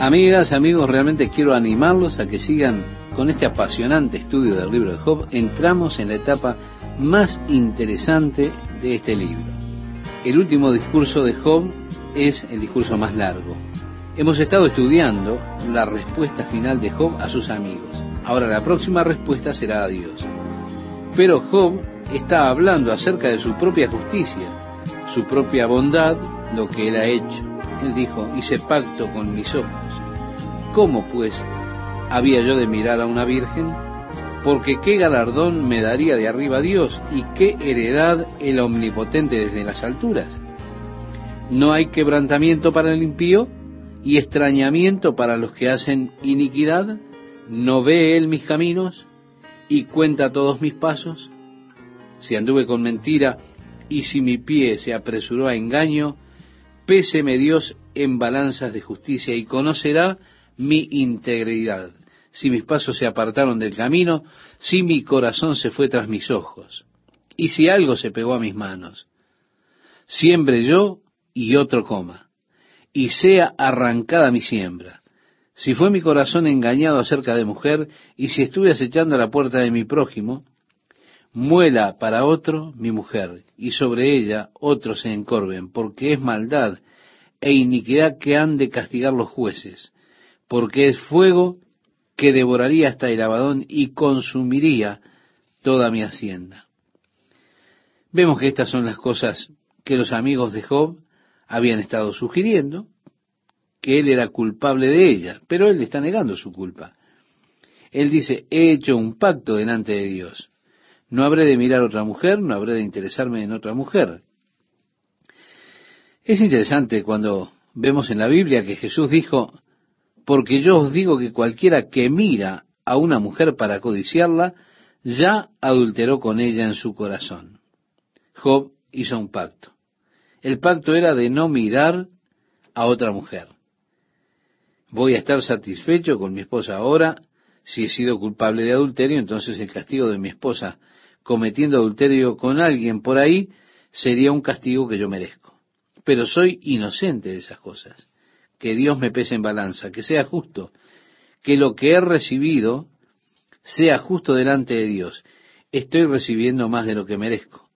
Amigas, amigos, realmente quiero animarlos a que sigan con este apasionante estudio del libro de Job. Entramos en la etapa más interesante de este libro. El último discurso de Job es el discurso más largo. Hemos estado estudiando la respuesta final de Job a sus amigos. Ahora la próxima respuesta será a Dios. Pero Job está hablando acerca de su propia justicia, su propia bondad, lo que él ha hecho. Él dijo, hice pacto con mis ojos ¿Cómo, pues, había yo de mirar a una virgen? Porque qué galardón me daría de arriba Dios y qué heredad el omnipotente desde las alturas. No hay quebrantamiento para el impío y extrañamiento para los que hacen iniquidad. ¿No ve él mis caminos y cuenta todos mis pasos? Si anduve con mentira y si mi pie se apresuró a engaño, péseme Dios en balanzas de justicia y conocerá mi integridad, si mis pasos se apartaron del camino, si mi corazón se fue tras mis ojos, y si algo se pegó a mis manos. Siembre yo y otro coma, y sea arrancada mi siembra. Si fue mi corazón engañado acerca de mujer, y si estuve acechando a la puerta de mi prójimo, muela para otro mi mujer, y sobre ella otros se encorven, porque es maldad e iniquidad que han de castigar los jueces porque es fuego que devoraría hasta el abadón y consumiría toda mi hacienda. Vemos que estas son las cosas que los amigos de Job habían estado sugiriendo, que él era culpable de ellas, pero él está negando su culpa. Él dice, he hecho un pacto delante de Dios. No habré de mirar a otra mujer, no habré de interesarme en otra mujer. Es interesante cuando vemos en la Biblia que Jesús dijo, porque yo os digo que cualquiera que mira a una mujer para codiciarla, ya adulteró con ella en su corazón. Job hizo un pacto. El pacto era de no mirar a otra mujer. Voy a estar satisfecho con mi esposa ahora. Si he sido culpable de adulterio, entonces el castigo de mi esposa cometiendo adulterio con alguien por ahí sería un castigo que yo merezco. Pero soy inocente de esas cosas que Dios me pese en balanza, que sea justo, que lo que he recibido sea justo delante de Dios. Estoy recibiendo más de lo que merezco,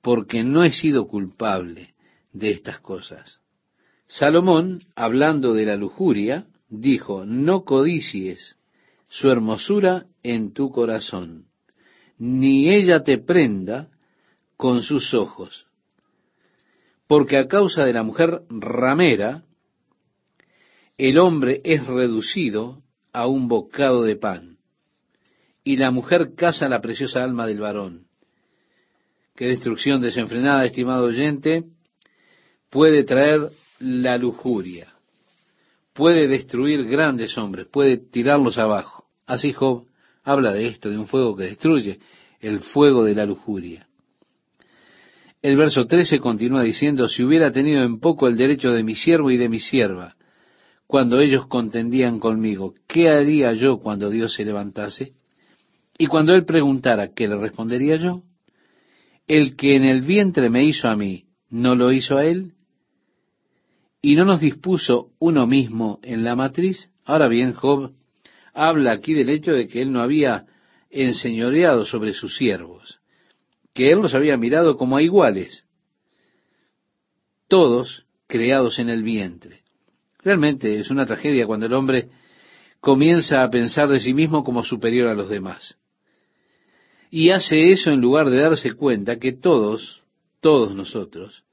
porque no he sido culpable de estas cosas. Salomón, hablando de la lujuria, dijo, no codicies su hermosura en tu corazón, ni ella te prenda con sus ojos, porque a causa de la mujer ramera, el hombre es reducido a un bocado de pan, y la mujer caza la preciosa alma del varón. Qué destrucción desenfrenada, estimado oyente, puede traer la lujuria, puede destruir grandes hombres, puede tirarlos abajo. Así Job habla de esto, de un fuego que destruye, el fuego de la lujuria. El verso 13 continúa diciendo, si hubiera tenido en poco el derecho de mi siervo y de mi sierva, cuando ellos contendían conmigo, ¿qué haría yo cuando Dios se levantase? Y cuando Él preguntara, ¿qué le respondería yo? El que en el vientre me hizo a mí, ¿no lo hizo a Él? ¿Y no nos dispuso uno mismo en la matriz? Ahora bien, Job habla aquí del hecho de que Él no había enseñoreado sobre sus siervos, que Él los había mirado como a iguales, todos creados en el vientre. Realmente es una tragedia cuando el hombre comienza a pensar de sí mismo como superior a los demás. Y hace eso en lugar de darse cuenta que todos, todos nosotros,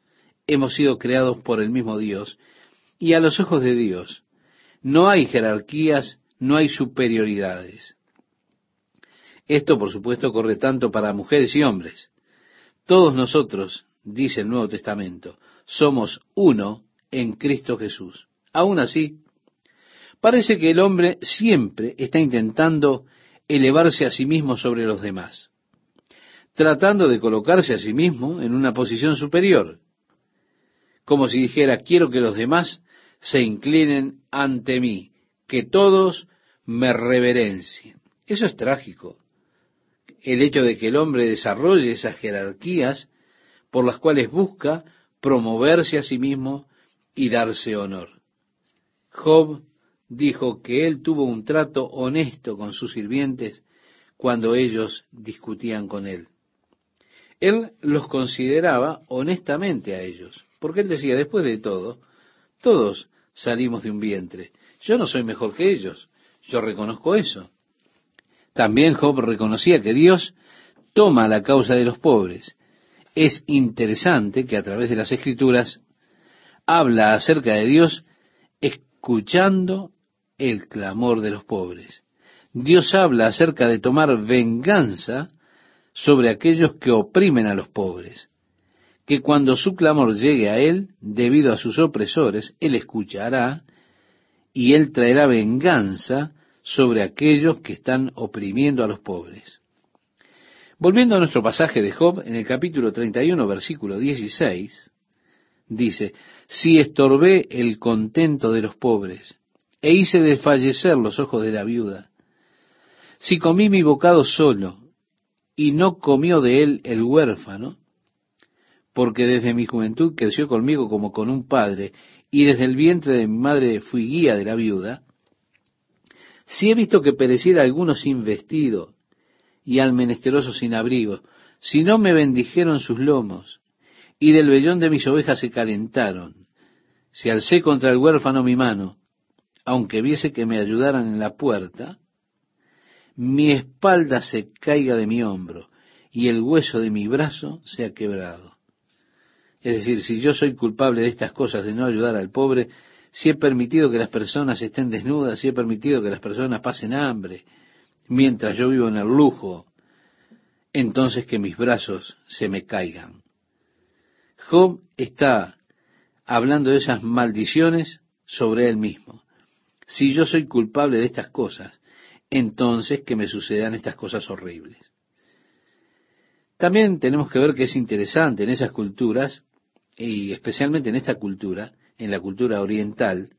hemos sido creados por el mismo Dios y a los ojos de Dios no hay jerarquías, no hay superioridades. Esto, por supuesto, corre tanto para mujeres y hombres. Todos nosotros, dice el Nuevo Testamento, somos uno en Cristo Jesús. Aún así, parece que el hombre siempre está intentando elevarse a sí mismo sobre los demás, tratando de colocarse a sí mismo en una posición superior, como si dijera, quiero que los demás se inclinen ante mí, que todos me reverencien. Eso es trágico. El hecho de que el hombre desarrolle esas jerarquías por las cuales busca promoverse a sí mismo y darse honor. Job dijo que él tuvo un trato honesto con sus sirvientes cuando ellos discutían con él. Él los consideraba honestamente a ellos, porque él decía, después de todo, todos salimos de un vientre. Yo no soy mejor que ellos, yo reconozco eso. También Job reconocía que Dios toma la causa de los pobres. Es interesante que a través de las escrituras habla acerca de Dios escuchando el clamor de los pobres. Dios habla acerca de tomar venganza sobre aquellos que oprimen a los pobres, que cuando su clamor llegue a Él, debido a sus opresores, Él escuchará y Él traerá venganza sobre aquellos que están oprimiendo a los pobres. Volviendo a nuestro pasaje de Job, en el capítulo 31, versículo 16, dice, si estorbé el contento de los pobres, e hice desfallecer los ojos de la viuda, si comí mi bocado solo, y no comió de él el huérfano, porque desde mi juventud creció conmigo como con un padre, y desde el vientre de mi madre fui guía de la viuda, si he visto que pereciera alguno sin vestido, y al menesteroso sin abrigo, si no me bendijeron sus lomos, y del vellón de mis ovejas se calentaron, si alcé contra el huérfano mi mano, aunque viese que me ayudaran en la puerta, mi espalda se caiga de mi hombro y el hueso de mi brazo sea quebrado. Es decir, si yo soy culpable de estas cosas, de no ayudar al pobre, si he permitido que las personas estén desnudas, si he permitido que las personas pasen hambre, mientras yo vivo en el lujo, entonces que mis brazos se me caigan. Job está hablando de esas maldiciones sobre él mismo. Si yo soy culpable de estas cosas, entonces que me sucedan estas cosas horribles. También tenemos que ver que es interesante en esas culturas, y especialmente en esta cultura, en la cultura oriental,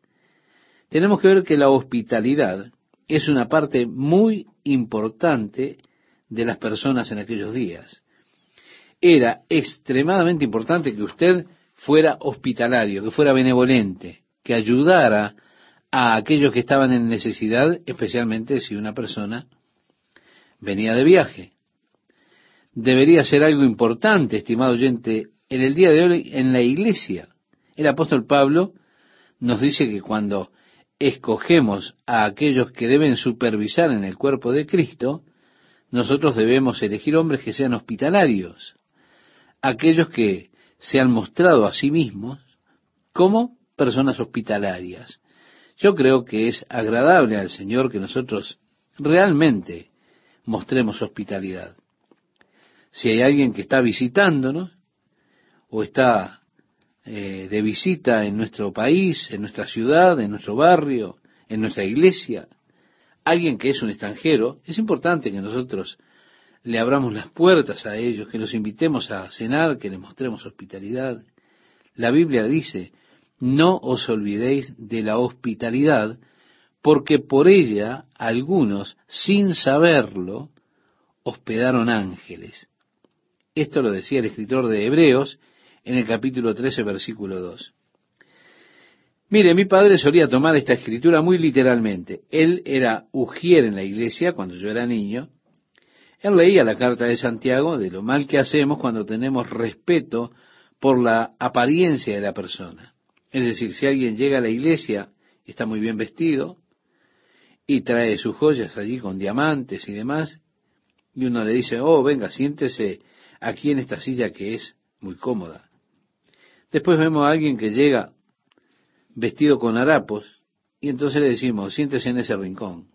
tenemos que ver que la hospitalidad es una parte muy importante de las personas en aquellos días. Era extremadamente importante que usted fuera hospitalario, que fuera benevolente, que ayudara a aquellos que estaban en necesidad, especialmente si una persona venía de viaje. Debería ser algo importante, estimado oyente, en el día de hoy en la iglesia. El apóstol Pablo nos dice que cuando escogemos a aquellos que deben supervisar en el cuerpo de Cristo, nosotros debemos elegir hombres que sean hospitalarios, aquellos que se han mostrado a sí mismos como personas hospitalarias, yo creo que es agradable al Señor que nosotros realmente mostremos hospitalidad. Si hay alguien que está visitándonos o está eh, de visita en nuestro país, en nuestra ciudad, en nuestro barrio, en nuestra iglesia, alguien que es un extranjero, es importante que nosotros le abramos las puertas a ellos, que los invitemos a cenar, que les mostremos hospitalidad. La Biblia dice, no os olvidéis de la hospitalidad, porque por ella algunos, sin saberlo, hospedaron ángeles. Esto lo decía el escritor de Hebreos en el capítulo 13, versículo 2. Mire, mi padre solía tomar esta escritura muy literalmente. Él era ujier en la iglesia cuando yo era niño. Él leía la carta de Santiago de lo mal que hacemos cuando tenemos respeto por la apariencia de la persona. Es decir, si alguien llega a la iglesia, está muy bien vestido y trae sus joyas allí con diamantes y demás, y uno le dice, oh, venga, siéntese aquí en esta silla que es muy cómoda. Después vemos a alguien que llega vestido con harapos y entonces le decimos, siéntese en ese rincón.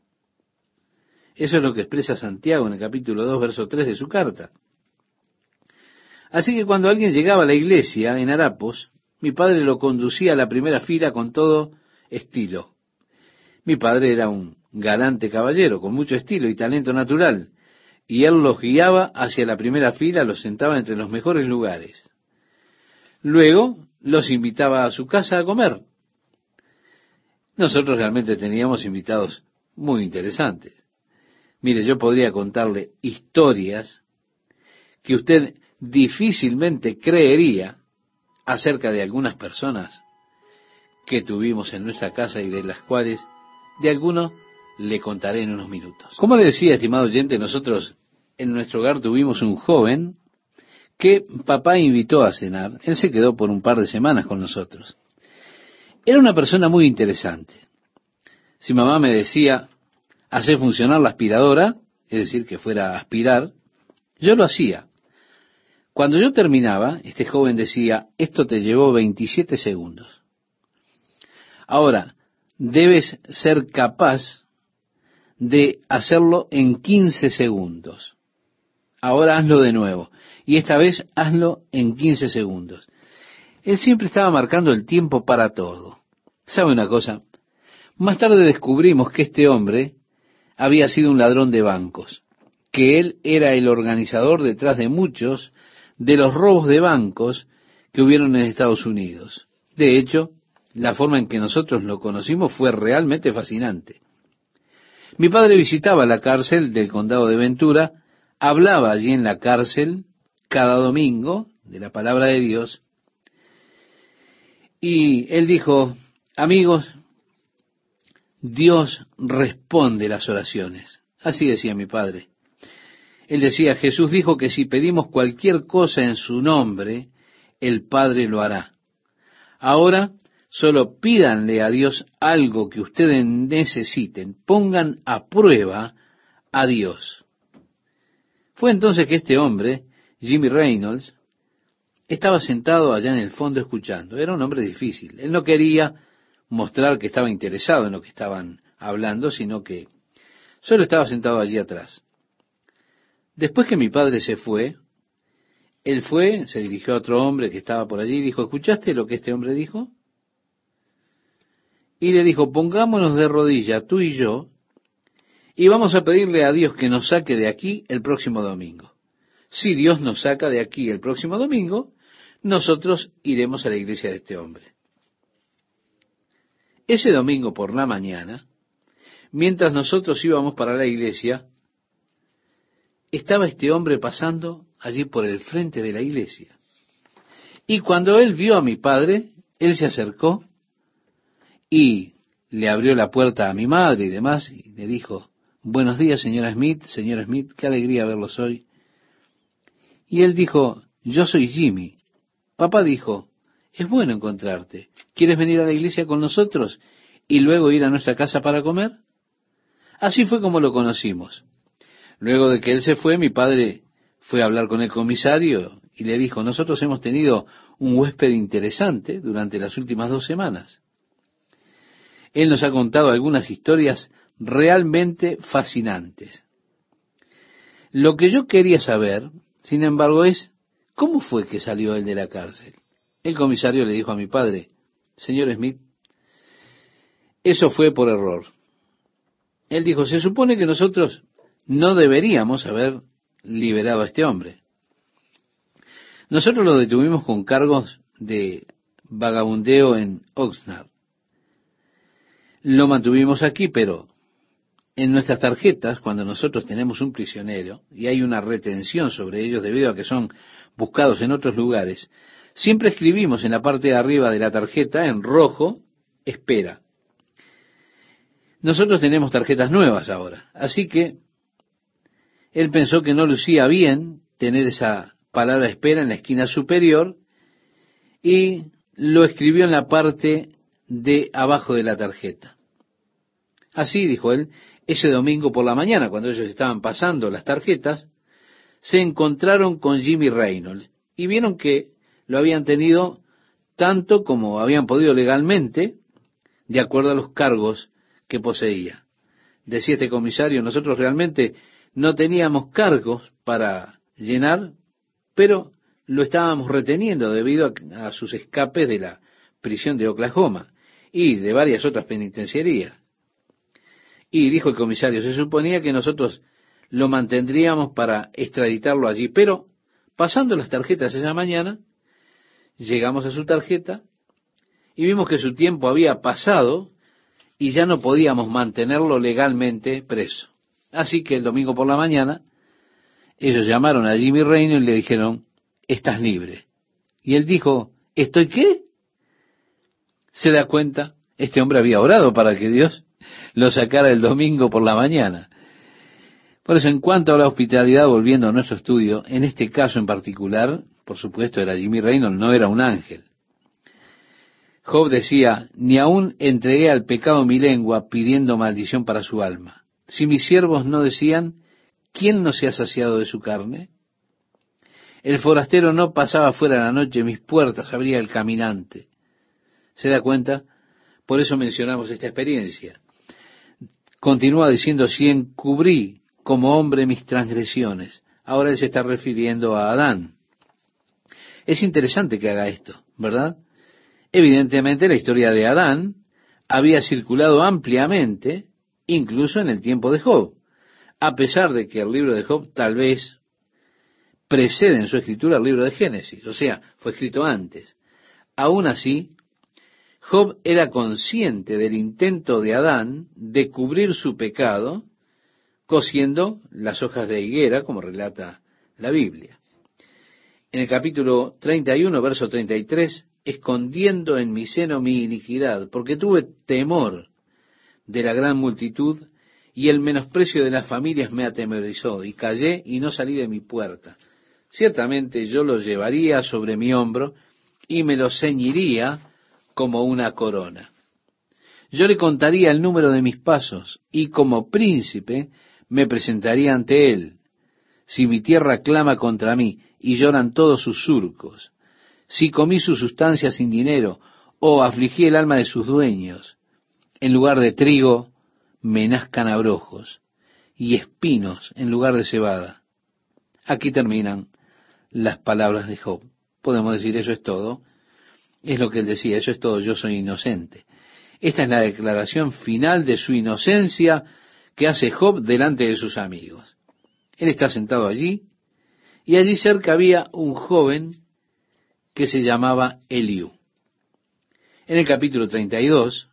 Eso es lo que expresa Santiago en el capítulo 2, verso 3 de su carta. Así que cuando alguien llegaba a la iglesia en harapos, mi padre lo conducía a la primera fila con todo estilo. Mi padre era un galante caballero, con mucho estilo y talento natural, y él los guiaba hacia la primera fila, los sentaba entre los mejores lugares. Luego los invitaba a su casa a comer. Nosotros realmente teníamos invitados muy interesantes. Mire, yo podría contarle historias que usted difícilmente creería acerca de algunas personas que tuvimos en nuestra casa y de las cuales De algunos le contaré en unos minutos. Como le decía, estimado oyente, nosotros en nuestro hogar tuvimos un joven que papá invitó a cenar. Él se quedó por un par de semanas con nosotros. Era una persona muy interesante. Si mamá me decía, hacer funcionar la aspiradora, es decir, que fuera a aspirar, yo lo hacía. Cuando yo terminaba, este joven decía, esto te llevó 27 segundos. Ahora, debes ser capaz de hacerlo en 15 segundos. Ahora hazlo de nuevo. Y esta vez hazlo en 15 segundos. Él siempre estaba marcando el tiempo para todo. ¿Sabe una cosa? Más tarde descubrimos que este hombre había sido un ladrón de bancos, que él era el organizador detrás de muchos de los robos de bancos que hubieron en Estados Unidos. De hecho, la forma en que nosotros lo conocimos fue realmente fascinante. Mi padre visitaba la cárcel del condado de Ventura, hablaba allí en la cárcel cada domingo de la palabra de Dios, y él dijo, amigos, Dios responde las oraciones. Así decía mi padre. Él decía, Jesús dijo que si pedimos cualquier cosa en su nombre, el Padre lo hará. Ahora, solo pídanle a Dios algo que ustedes necesiten, pongan a prueba a Dios. Fue entonces que este hombre, Jimmy Reynolds, estaba sentado allá en el fondo escuchando. Era un hombre difícil. Él no quería mostrar que estaba interesado en lo que estaban hablando, sino que solo estaba sentado allí atrás. Después que mi padre se fue, él fue, se dirigió a otro hombre que estaba por allí y dijo, ¿escuchaste lo que este hombre dijo? Y le dijo, pongámonos de rodilla tú y yo, y vamos a pedirle a Dios que nos saque de aquí el próximo domingo. Si Dios nos saca de aquí el próximo domingo, nosotros iremos a la iglesia de este hombre. Ese domingo por la mañana, mientras nosotros íbamos para la iglesia, estaba este hombre pasando allí por el frente de la iglesia. Y cuando él vio a mi padre, él se acercó y le abrió la puerta a mi madre y demás, y le dijo, Buenos días, señora Smith, señora Smith, qué alegría verlos hoy. Y él dijo, Yo soy Jimmy. Papá dijo, Es bueno encontrarte. ¿Quieres venir a la iglesia con nosotros y luego ir a nuestra casa para comer? Así fue como lo conocimos. Luego de que él se fue, mi padre fue a hablar con el comisario y le dijo, nosotros hemos tenido un huésped interesante durante las últimas dos semanas. Él nos ha contado algunas historias realmente fascinantes. Lo que yo quería saber, sin embargo, es cómo fue que salió él de la cárcel. El comisario le dijo a mi padre, señor Smith, eso fue por error. Él dijo, se supone que nosotros no deberíamos haber liberado a este hombre. Nosotros lo detuvimos con cargos de vagabundeo en Oxnard. Lo mantuvimos aquí, pero en nuestras tarjetas, cuando nosotros tenemos un prisionero y hay una retención sobre ellos debido a que son buscados en otros lugares, siempre escribimos en la parte de arriba de la tarjeta, en rojo, espera. Nosotros tenemos tarjetas nuevas ahora, así que él pensó que no lucía bien tener esa palabra espera en la esquina superior y lo escribió en la parte de abajo de la tarjeta. Así, dijo él, ese domingo por la mañana, cuando ellos estaban pasando las tarjetas, se encontraron con Jimmy Reynolds y vieron que lo habían tenido tanto como habían podido legalmente, de acuerdo a los cargos que poseía. Decía este comisario, nosotros realmente no teníamos cargos para llenar, pero lo estábamos reteniendo debido a, sus escapes de la prisión de Oklahoma y de varias otras penitenciarías. Y dijo el comisario, se suponía que nosotros lo mantendríamos para extraditarlo allí, pero pasando las tarjetas esa mañana, llegamos a su tarjeta y vimos que su tiempo había pasado y ya no podíamos mantenerlo legalmente preso. Así que el domingo por la mañana, ellos llamaron a Jimmy Reino y le dijeron, estás libre. Y él dijo, ¿estoy qué? Se da cuenta, este hombre había orado para que Dios lo sacara el domingo por la mañana. Por eso, en cuanto a la hospitalidad, volviendo a nuestro estudio, en este caso en particular, por supuesto era Jimmy Reynolds, no era un ángel. Job decía, ni aún entregué al pecado mi lengua pidiendo maldición para su alma. Si mis siervos no decían, ¿quién no se ha saciado de su carne? El forastero no pasaba fuera la noche, mis puertas abría el caminante. ¿Se da cuenta? Por eso mencionamos esta experiencia. Continúa diciendo, si encubrí como hombre mis transgresiones. Ahora él se está refiriendo a Adán. Es interesante que haga esto, ¿verdad? Evidentemente la historia de Adán había circulado ampliamente, incluso en el tiempo de Job, a pesar de que el libro de Job tal vez precede en su escritura el libro de Génesis, o sea, fue escrito antes. Aún así, Job era consciente del intento de Adán de cubrir su pecado cosiendo las hojas de higuera, como relata la Biblia. En el capítulo 31, verso 33, escondiendo en mi seno mi iniquidad, porque tuve temor de la gran multitud y el menosprecio de las familias me atemorizó, y callé y no salí de mi puerta. Ciertamente yo lo llevaría sobre mi hombro y me lo ceñiría como una corona. Yo le contaría el número de mis pasos y como príncipe me presentaría ante él. Si mi tierra clama contra mí y lloran todos sus surcos, si comí su sustancia sin dinero o afligí el alma de sus dueños, en lugar de trigo me nazcan abrojos y espinos en lugar de cebada. Aquí terminan las palabras de Job. Podemos decir eso es todo. Es lo que él decía, eso es todo, yo soy inocente. Esta es la declaración final de su inocencia que hace Job delante de sus amigos. Él está sentado allí y allí cerca había un joven que se llamaba Eliú. En el capítulo 32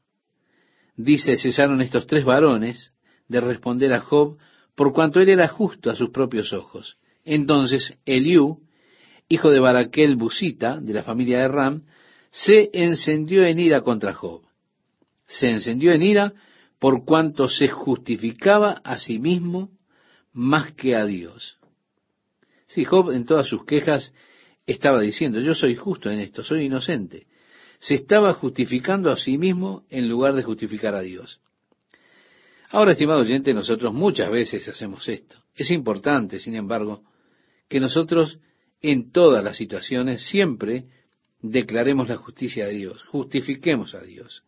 dice, cesaron estos tres varones de responder a Job por cuanto él era justo a sus propios ojos. Entonces Eliú, hijo de Baraquel Busita, de la familia de Ram, se encendió en ira contra Job. Se encendió en ira por cuanto se justificaba a sí mismo más que a Dios. Sí, Job en todas sus quejas estaba diciendo, yo soy justo en esto, soy inocente. Se estaba justificando a sí mismo en lugar de justificar a Dios. Ahora, estimado oyente, nosotros muchas veces hacemos esto. Es importante, sin embargo, que nosotros en todas las situaciones siempre declaremos la justicia de Dios, justifiquemos a Dios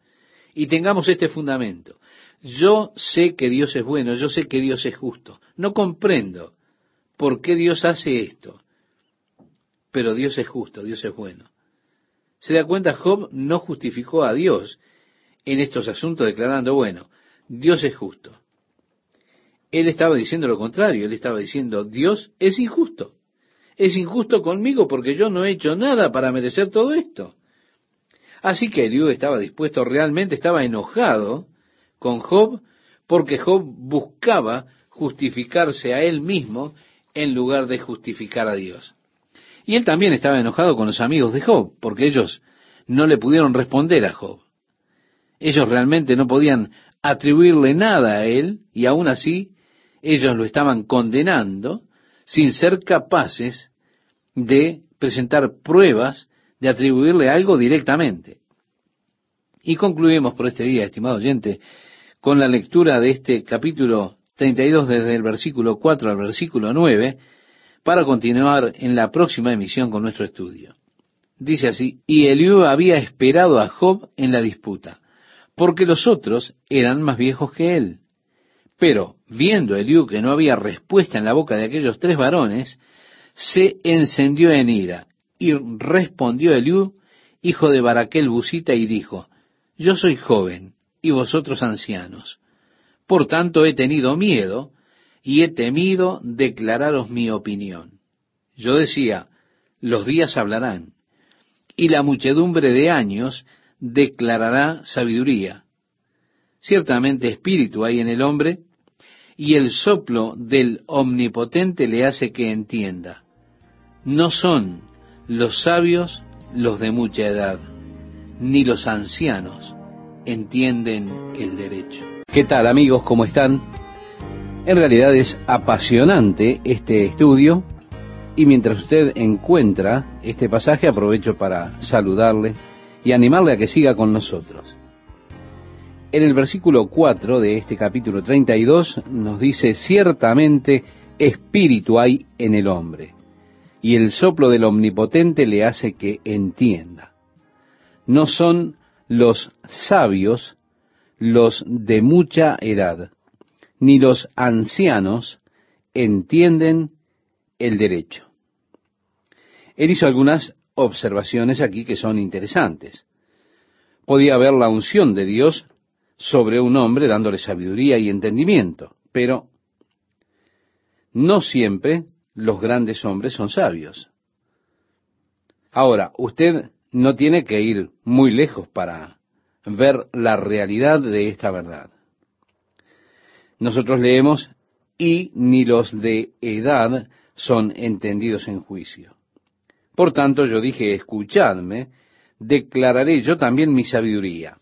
y tengamos este fundamento. Yo sé que Dios es bueno, yo sé que Dios es justo. No comprendo por qué Dios hace esto, pero Dios es justo, Dios es bueno. Se da cuenta, Job no justificó a Dios en estos asuntos declarando, bueno, Dios es justo. Él estaba diciendo lo contrario, él estaba diciendo, Dios es injusto. Es injusto conmigo porque yo no he hecho nada para merecer todo esto. Así que Dios estaba dispuesto, realmente estaba enojado con Job porque Job buscaba justificarse a él mismo en lugar de justificar a Dios. Y él también estaba enojado con los amigos de Job, porque ellos no le pudieron responder a Job. Ellos realmente no podían atribuirle nada a él, y aún así ellos lo estaban condenando sin ser capaces de presentar pruebas de atribuirle algo directamente. Y concluimos por este día, estimado oyente, con la lectura de este capítulo 32 desde el versículo 4 al versículo 9 para continuar en la próxima emisión con nuestro estudio. Dice así, y Eliú había esperado a Job en la disputa, porque los otros eran más viejos que él. Pero, viendo Eliú que no había respuesta en la boca de aquellos tres varones, se encendió en ira, y respondió Eliú, hijo de Baraquel Busita, y dijo, Yo soy joven, y vosotros ancianos. Por tanto he tenido miedo y he temido declararos mi opinión. Yo decía, los días hablarán, y la muchedumbre de años declarará sabiduría. Ciertamente espíritu hay en el hombre, y el soplo del omnipotente le hace que entienda. No son los sabios los de mucha edad, ni los ancianos entienden el derecho. ¿Qué tal amigos? ¿Cómo están? En realidad es apasionante este estudio y mientras usted encuentra este pasaje aprovecho para saludarle y animarle a que siga con nosotros. En el versículo 4 de este capítulo 32 nos dice, ciertamente espíritu hay en el hombre, y el soplo del omnipotente le hace que entienda. No son los sabios los de mucha edad, ni los ancianos entienden el derecho. Él hizo algunas observaciones aquí que son interesantes. Podía haber la unción de Dios sobre un hombre dándole sabiduría y entendimiento, pero no siempre los grandes hombres son sabios. Ahora, usted no tiene que ir muy lejos para ver la realidad de esta verdad. Nosotros leemos, y ni los de edad son entendidos en juicio. Por tanto, yo dije, escuchadme, declararé yo también mi sabiduría.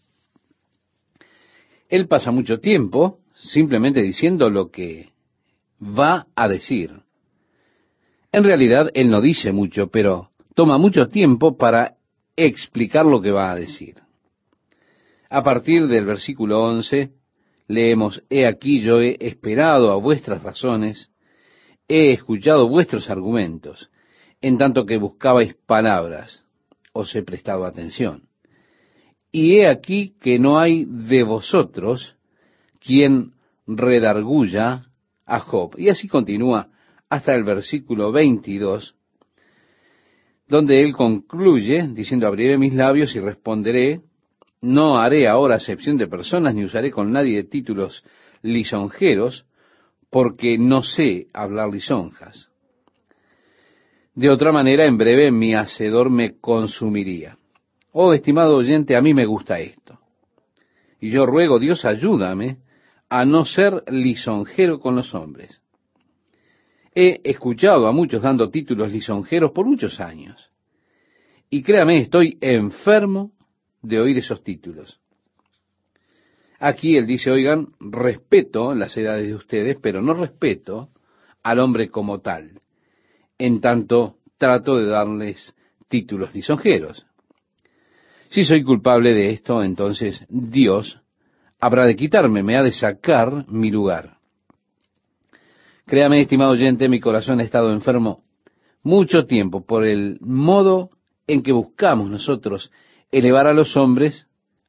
Él pasa mucho tiempo simplemente diciendo lo que va a decir. En realidad, él no dice mucho, pero toma mucho tiempo para explicar lo que va a decir. A partir del versículo 11, leemos, He aquí yo he esperado a vuestras razones, he escuchado vuestros argumentos, en tanto que buscabais palabras, os he prestado atención. Y he aquí que no hay de vosotros quien redarguya a Job. Y así continúa hasta el versículo 22, donde él concluye diciendo, abriré mis labios y responderé, no haré ahora acepción de personas, ni usaré con nadie títulos lisonjeros, porque no sé hablar lisonjas. De otra manera, en breve mi hacedor me consumiría. Oh, estimado oyente, a mí me gusta esto. Y yo ruego, Dios, ayúdame a no ser lisonjero con los hombres. He escuchado a muchos dando títulos lisonjeros por muchos años. Y créame, estoy enfermo de oír esos títulos. Aquí él dice, oigan, respeto las edades de ustedes, pero no respeto al hombre como tal. En tanto, trato de darles títulos lisonjeros. Si soy culpable de esto, entonces Dios habrá de quitarme, me ha de sacar mi lugar. Créame, estimado oyente, mi corazón ha estado enfermo mucho tiempo por el modo en que buscamos nosotros elevar a los hombres,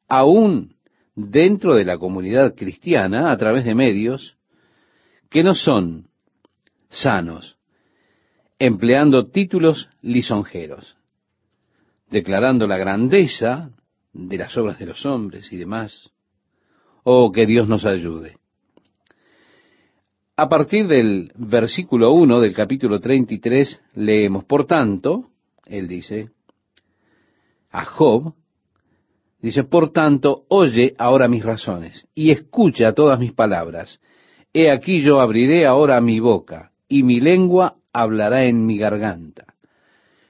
aún dentro de la comunidad cristiana, a través de medios que no son sanos, empleando títulos lisonjeros declarando la grandeza de las obras de los hombres y demás. Oh, que Dios nos ayude. A partir del versículo 1 del capítulo 33 leemos, por tanto, él dice, a Job, dice, por tanto, oye ahora mis razones y escucha todas mis palabras. He aquí yo abriré ahora mi boca y mi lengua hablará en mi garganta.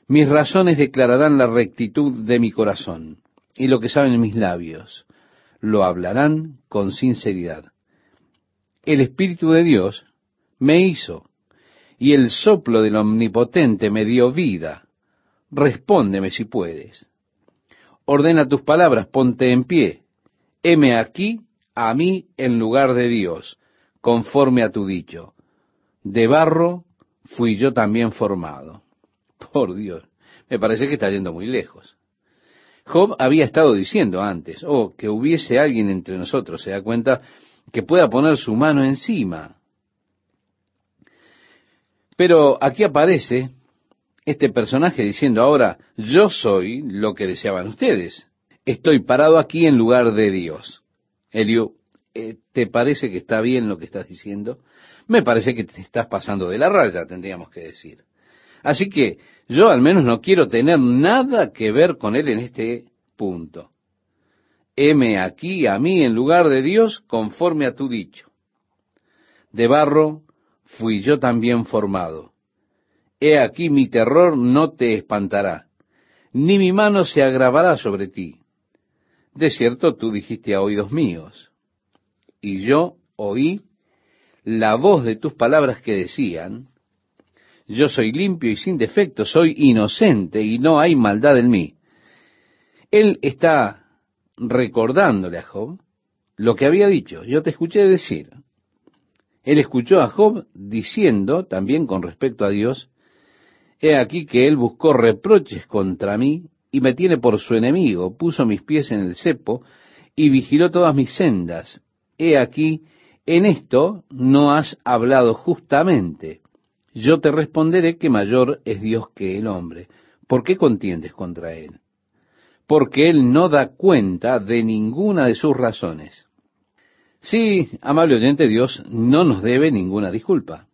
Mis razones declararán la rectitud de mi corazón, y lo que saben mis labios lo hablarán con sinceridad. El Espíritu de Dios me hizo, y el soplo del Omnipotente me dio vida. Respóndeme si puedes. Ordena tus palabras, ponte en pie. Heme aquí a mí en lugar de Dios, conforme a tu dicho. De barro fui yo también formado. Por Dios, me parece que está yendo muy lejos. Job había estado diciendo antes, oh, que hubiese alguien entre nosotros, se da cuenta, que pueda poner su mano encima. Pero aquí aparece este personaje diciendo ahora, yo soy lo que deseaban ustedes. Estoy parado aquí en lugar de Dios. Elio, eh, ¿te parece que está bien lo que estás diciendo? Me parece que te estás pasando de la raya, tendríamos que decir. Así que yo al menos no quiero tener nada que ver con él en este punto. Heme aquí a mí en lugar de Dios conforme a tu dicho. De barro fui yo también formado. He aquí mi terror no te espantará, ni mi mano se agravará sobre ti. De cierto tú dijiste a oídos míos. y yo oí la voz de tus palabras que decían, yo soy limpio y sin defecto, soy inocente y no hay maldad en mí. Él está recordándole a Job lo que había dicho. Yo te escuché decir. Él escuchó a Job diciendo, también con respecto a Dios, he aquí que él buscó reproches contra mí y me tiene por su enemigo, puso mis pies en el cepo y vigiló todas mis sendas. He aquí, en esto no has hablado justamente. Yo te responderé que mayor es Dios que el hombre. ¿Por qué contiendes contra él? Porque él no da cuenta de ninguna de sus razones. Sí, amable oyente, Dios no nos debe ninguna disculpa,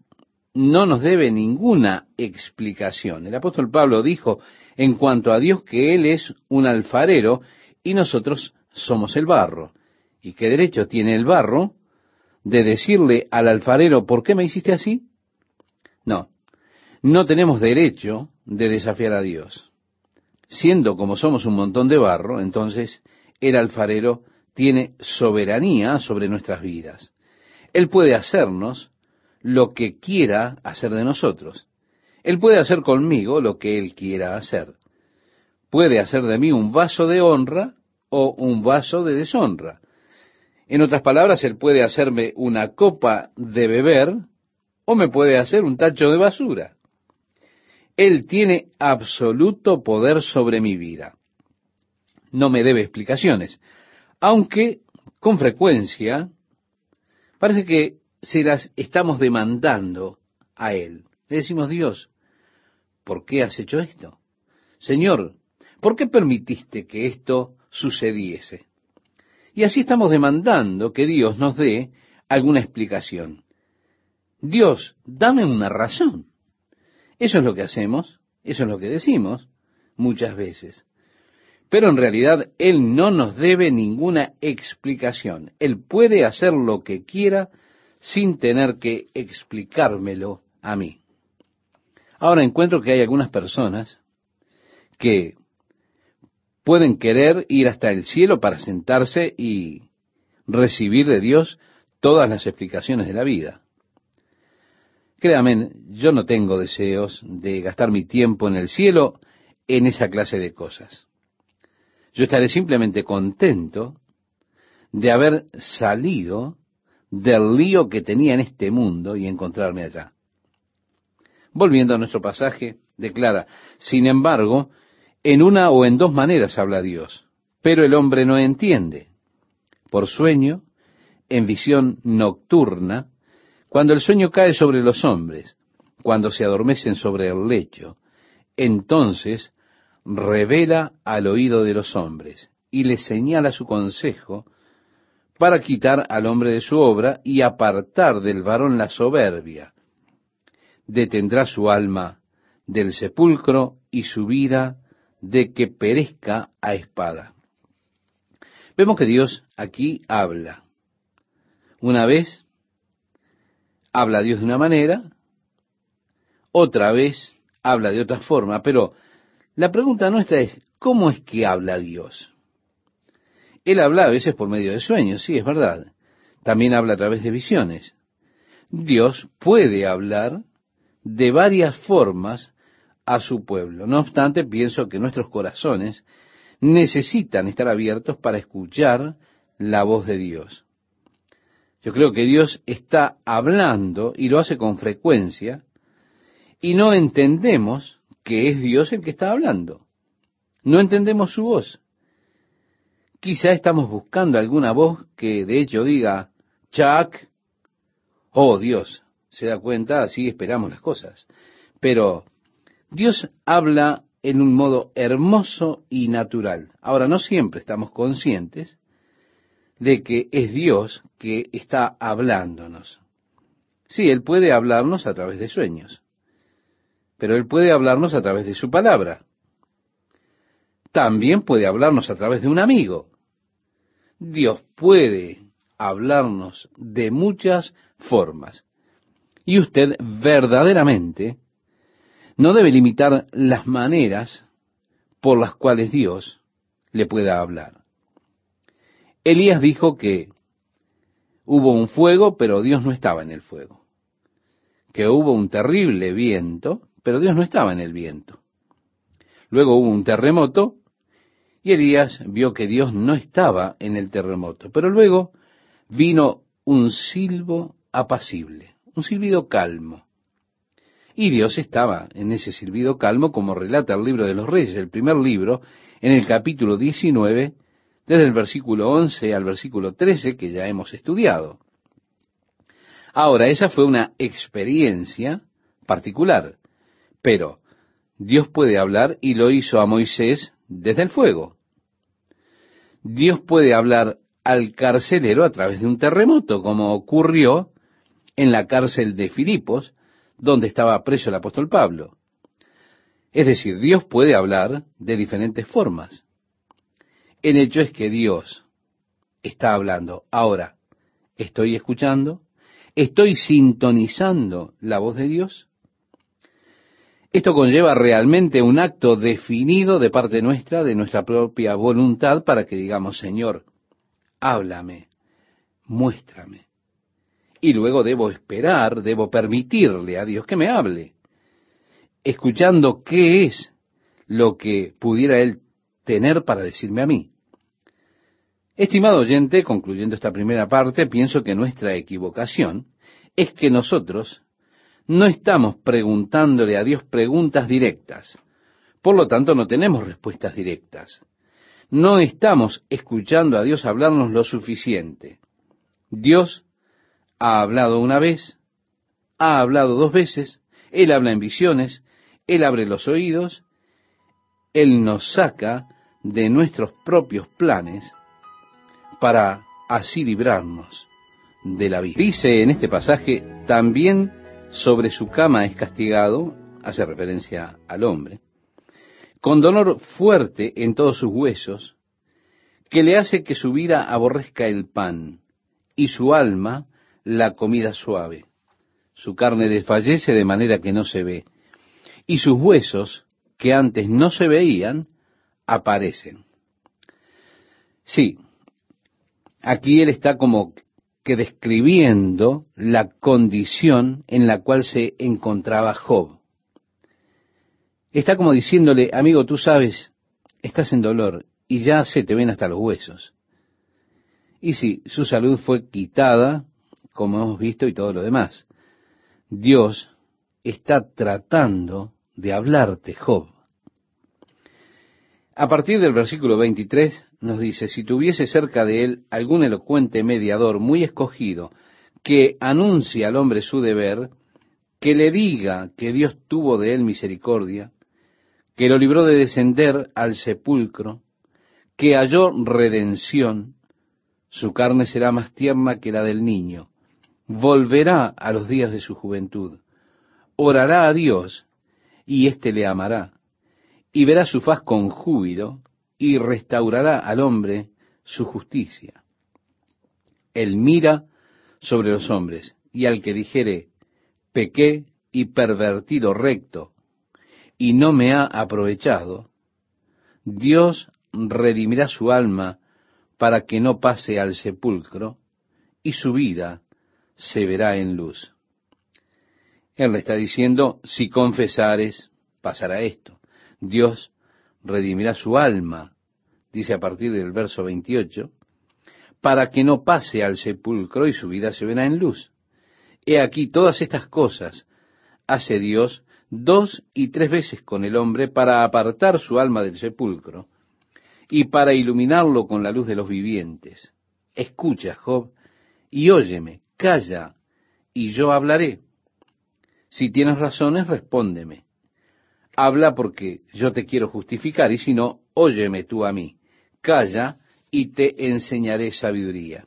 no nos debe ninguna explicación. El apóstol Pablo dijo en cuanto a Dios que Él es un alfarero y nosotros somos el barro. ¿Y qué derecho tiene el barro de decirle al alfarero, ¿por qué me hiciste así? No, no tenemos derecho de desafiar a Dios. Siendo como somos un montón de barro, entonces el alfarero tiene soberanía sobre nuestras vidas. Él puede hacernos lo que quiera hacer de nosotros. Él puede hacer conmigo lo que Él quiera hacer. Puede hacer de mí un vaso de honra o un vaso de deshonra. En otras palabras, Él puede hacerme una copa de beber o me puede hacer un tacho de basura. Él tiene absoluto poder sobre mi vida. No me debe explicaciones aunque con frecuencia parece que se las estamos demandando a Él. Le decimos, Dios, ¿por qué has hecho esto? Señor, ¿por qué permitiste que esto sucediese? Y así estamos demandando que Dios nos dé alguna explicación. Dios, dame una razón. Eso es lo que hacemos, eso es lo que decimos muchas veces. Pero en realidad Él no nos debe ninguna explicación. Él puede hacer lo que quiera sin tener que explicármelo a mí. Ahora encuentro que hay algunas personas que pueden querer ir hasta el cielo para sentarse y recibir de Dios todas las explicaciones de la vida. Créame, yo no tengo deseos de gastar mi tiempo en el cielo en esa clase de cosas. Yo estaré simplemente contento de haber salido del lío que tenía en este mundo y encontrarme allá. Volviendo a nuestro pasaje, declara, sin embargo, en una o en dos maneras habla Dios, pero el hombre no entiende. Por sueño, en visión nocturna, cuando el sueño cae sobre los hombres, cuando se adormecen sobre el lecho, entonces revela al oído de los hombres y le señala su consejo para quitar al hombre de su obra y apartar del varón la soberbia. Detendrá su alma del sepulcro y su vida de que perezca a espada. Vemos que Dios aquí habla. Una vez habla Dios de una manera, otra vez habla de otra forma, pero la pregunta nuestra es, ¿cómo es que habla Dios? Él habla a veces por medio de sueños, sí, es verdad. También habla a través de visiones. Dios puede hablar de varias formas a su pueblo. No obstante, pienso que nuestros corazones necesitan estar abiertos para escuchar la voz de Dios. Yo creo que Dios está hablando y lo hace con frecuencia y no entendemos que es Dios el que está hablando. No entendemos su voz. Quizá estamos buscando alguna voz que de hecho diga, Chuck, oh Dios, se da cuenta, así esperamos las cosas. Pero Dios habla en un modo hermoso y natural. Ahora, no siempre estamos conscientes de que es Dios que está hablándonos. Sí, Él puede hablarnos a través de sueños pero Él puede hablarnos a través de su palabra. También puede hablarnos a través de un amigo. Dios puede hablarnos de muchas formas. Y usted verdaderamente no debe limitar las maneras por las cuales Dios le pueda hablar. Elías dijo que hubo un fuego, pero Dios no estaba en el fuego. Que hubo un terrible viento, pero Dios no estaba en el viento. Luego hubo un terremoto y Elías vio que Dios no estaba en el terremoto. Pero luego vino un silbo apacible, un silbido calmo. Y Dios estaba en ese silbido calmo, como relata el libro de los reyes, el primer libro, en el capítulo 19, desde el versículo 11 al versículo 13, que ya hemos estudiado. Ahora, esa fue una experiencia particular, pero Dios puede hablar y lo hizo a Moisés desde el fuego. Dios puede hablar al carcelero a través de un terremoto, como ocurrió en la cárcel de Filipos, donde estaba preso el apóstol Pablo. Es decir, Dios puede hablar de diferentes formas. El hecho es que Dios está hablando. Ahora, ¿estoy escuchando? ¿Estoy sintonizando la voz de Dios? Esto conlleva realmente un acto definido de parte nuestra, de nuestra propia voluntad, para que digamos, Señor, háblame, muéstrame. Y luego debo esperar, debo permitirle a Dios que me hable, escuchando qué es lo que pudiera Él tener para decirme a mí. Estimado oyente, concluyendo esta primera parte, pienso que nuestra equivocación es que nosotros no estamos preguntándole a Dios preguntas directas. Por lo tanto, no tenemos respuestas directas. No estamos escuchando a Dios hablarnos lo suficiente. Dios ha hablado una vez, ha hablado dos veces, Él habla en visiones, Él abre los oídos, Él nos saca de nuestros propios planes para así librarnos de la vida. Dice en este pasaje, también sobre su cama es castigado, hace referencia al hombre, con dolor fuerte en todos sus huesos, que le hace que su vida aborrezca el pan y su alma la comida suave. Su carne desfallece de manera que no se ve, y sus huesos, que antes no se veían, aparecen. Sí, aquí él está como que describiendo la condición en la cual se encontraba Job. Está como diciéndole, amigo, tú sabes, estás en dolor y ya se te ven hasta los huesos. Y sí, su salud fue quitada, como hemos visto, y todo lo demás. Dios está tratando de hablarte, Job. A partir del versículo 23 nos dice, si tuviese cerca de él algún elocuente mediador muy escogido, que anuncie al hombre su deber, que le diga que Dios tuvo de él misericordia, que lo libró de descender al sepulcro, que halló redención, su carne será más tierna que la del niño, volverá a los días de su juventud, orará a Dios, y éste le amará y verá su faz con júbilo, y restaurará al hombre su justicia. Él mira sobre los hombres, y al que dijere, pequé y pervertí lo recto, y no me ha aprovechado, Dios redimirá su alma para que no pase al sepulcro, y su vida se verá en luz. Él le está diciendo, si confesares, pasará esto. Dios redimirá su alma, dice a partir del verso 28, para que no pase al sepulcro y su vida se verá en luz. He aquí todas estas cosas hace Dios dos y tres veces con el hombre para apartar su alma del sepulcro y para iluminarlo con la luz de los vivientes. Escucha, Job, y óyeme, calla, y yo hablaré. Si tienes razones, respóndeme habla porque yo te quiero justificar, y si no, óyeme tú a mí, calla y te enseñaré sabiduría.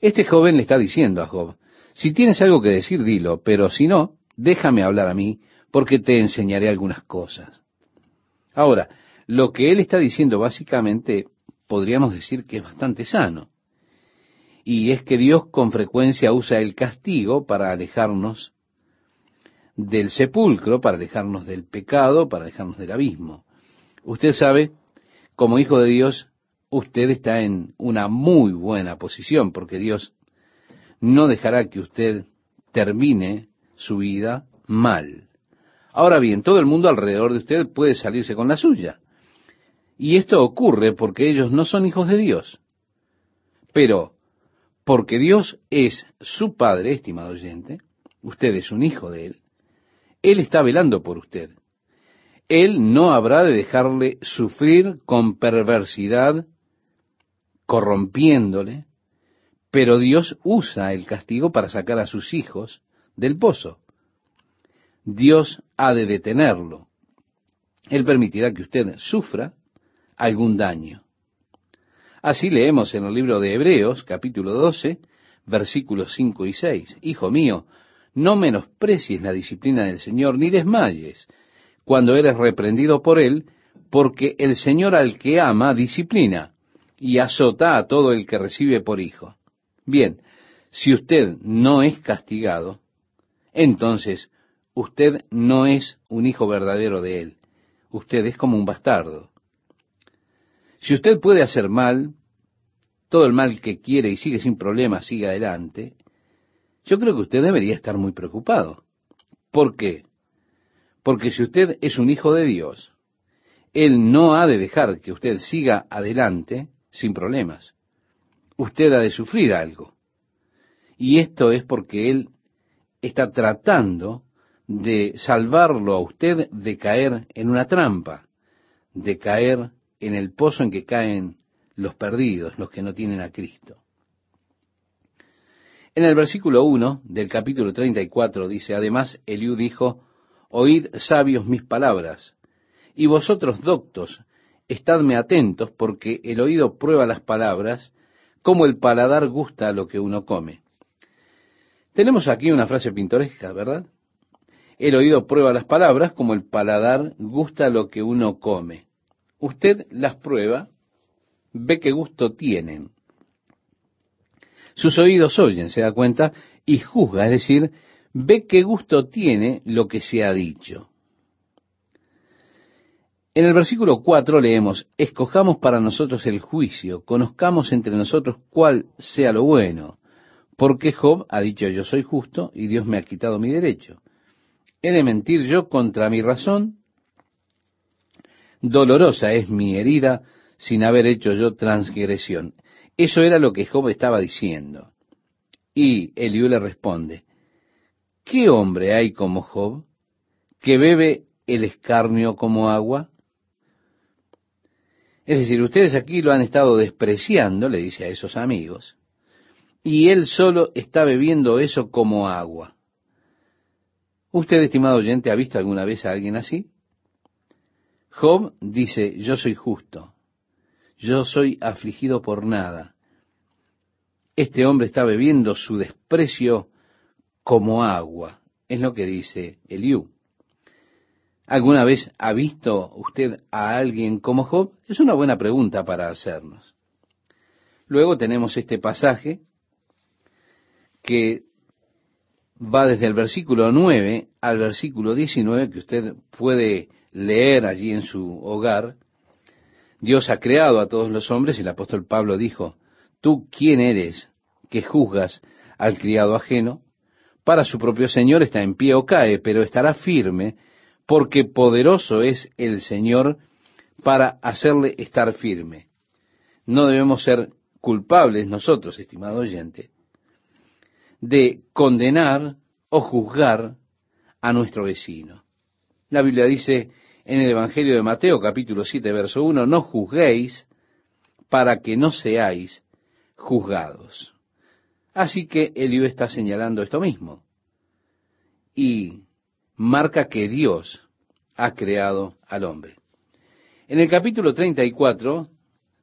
Este joven le está diciendo a Job, si tienes algo que decir, dilo, pero si no, déjame hablar a mí, porque te enseñaré algunas cosas. Ahora, lo que él está diciendo básicamente podríamos decir que es bastante sano. Y es que Dios con frecuencia usa el castigo para alejarnos del sepulcro para dejarnos del pecado, para dejarnos del abismo. Usted sabe, como hijo de Dios, usted está en una muy buena posición porque Dios no dejará que usted termine su vida mal. Ahora bien, todo el mundo alrededor de usted puede salirse con la suya. Y esto ocurre porque ellos no son hijos de Dios. Pero, porque Dios es su Padre, estimado oyente, usted es un hijo de Él, Él está velando por usted. Él no habrá de dejarle sufrir con perversidad, corrompiéndole, pero Dios usa el castigo para sacar a sus hijos del pozo. Dios ha de detenerlo. Él permitirá que usted sufra algún daño. Así leemos en el libro de Hebreos, capítulo 12, versículos 5 y 6. Hijo mío, no menosprecies la disciplina del Señor, ni desmayes cuando eres reprendido por Él, porque el Señor al que ama disciplina y azota a todo el que recibe por hijo. Bien, si usted no es castigado, entonces usted no es un hijo verdadero de Él. Usted es como un bastardo. Si usted puede hacer mal, todo el mal que quiere y sigue sin problemas, sigue adelante, yo creo que usted debería estar muy preocupado. ¿Por qué? Porque si usted es un hijo de Dios, Él no ha de dejar que usted siga adelante sin problemas. Usted ha de sufrir algo. Y esto es porque Él está tratando de salvarlo a usted de caer en una trampa, de caer en el pozo en que caen los perdidos, los que no tienen a Cristo. En el versículo 1 del capítulo 34 dice, además Eliú dijo, Oíd sabios mis palabras, y vosotros doctos, estadme atentos, porque el oído prueba las palabras, como el paladar gusta lo que uno come. Tenemos aquí una frase pintoresca, ¿verdad? El oído prueba las palabras, como el paladar gusta lo que uno come. Usted las prueba, ve qué gusto tienen. Sus oídos oyen, se da cuenta, y juzga, es decir, ve qué gusto tiene lo que se ha dicho. En el versículo 4 leemos, escojamos para nosotros el juicio, conozcamos entre nosotros cuál sea lo bueno, porque Job ha dicho yo soy justo y Dios me ha quitado mi derecho. ¿He de mentir yo contra mi razón? Dolorosa es mi herida sin haber hecho yo transgresión. Eso era lo que Job estaba diciendo. Y Eliú le responde, ¿qué hombre hay como Job que bebe el escarnio como agua? Es decir, ustedes aquí lo han estado despreciando, le dice a esos amigos, y él solo está bebiendo eso como agua. ¿Usted, estimado oyente, ha visto alguna vez a alguien así? Job dice, yo soy justo, yo soy afligido por nada. Este hombre está bebiendo su desprecio como agua, es lo que dice Eliú. ¿Alguna vez ha visto usted a alguien como Job? Es una buena pregunta para hacernos. Luego tenemos este pasaje que va desde el versículo 9 al versículo 19 que usted puede leer allí en su hogar. Dios ha creado a todos los hombres y el apóstol Pablo dijo, ¿tú quién eres que juzgas al criado ajeno? Para su propio Señor está en pie o cae, pero estará firme porque poderoso es el Señor para hacerle estar firme. No debemos ser culpables nosotros, estimado oyente, de condenar o juzgar a nuestro vecino. La Biblia dice en el Evangelio de Mateo capítulo 7 verso 1, no juzguéis para que no seáis juzgados. Así que Eliú está señalando esto mismo. Y marca que Dios ha creado al hombre. En el capítulo 34,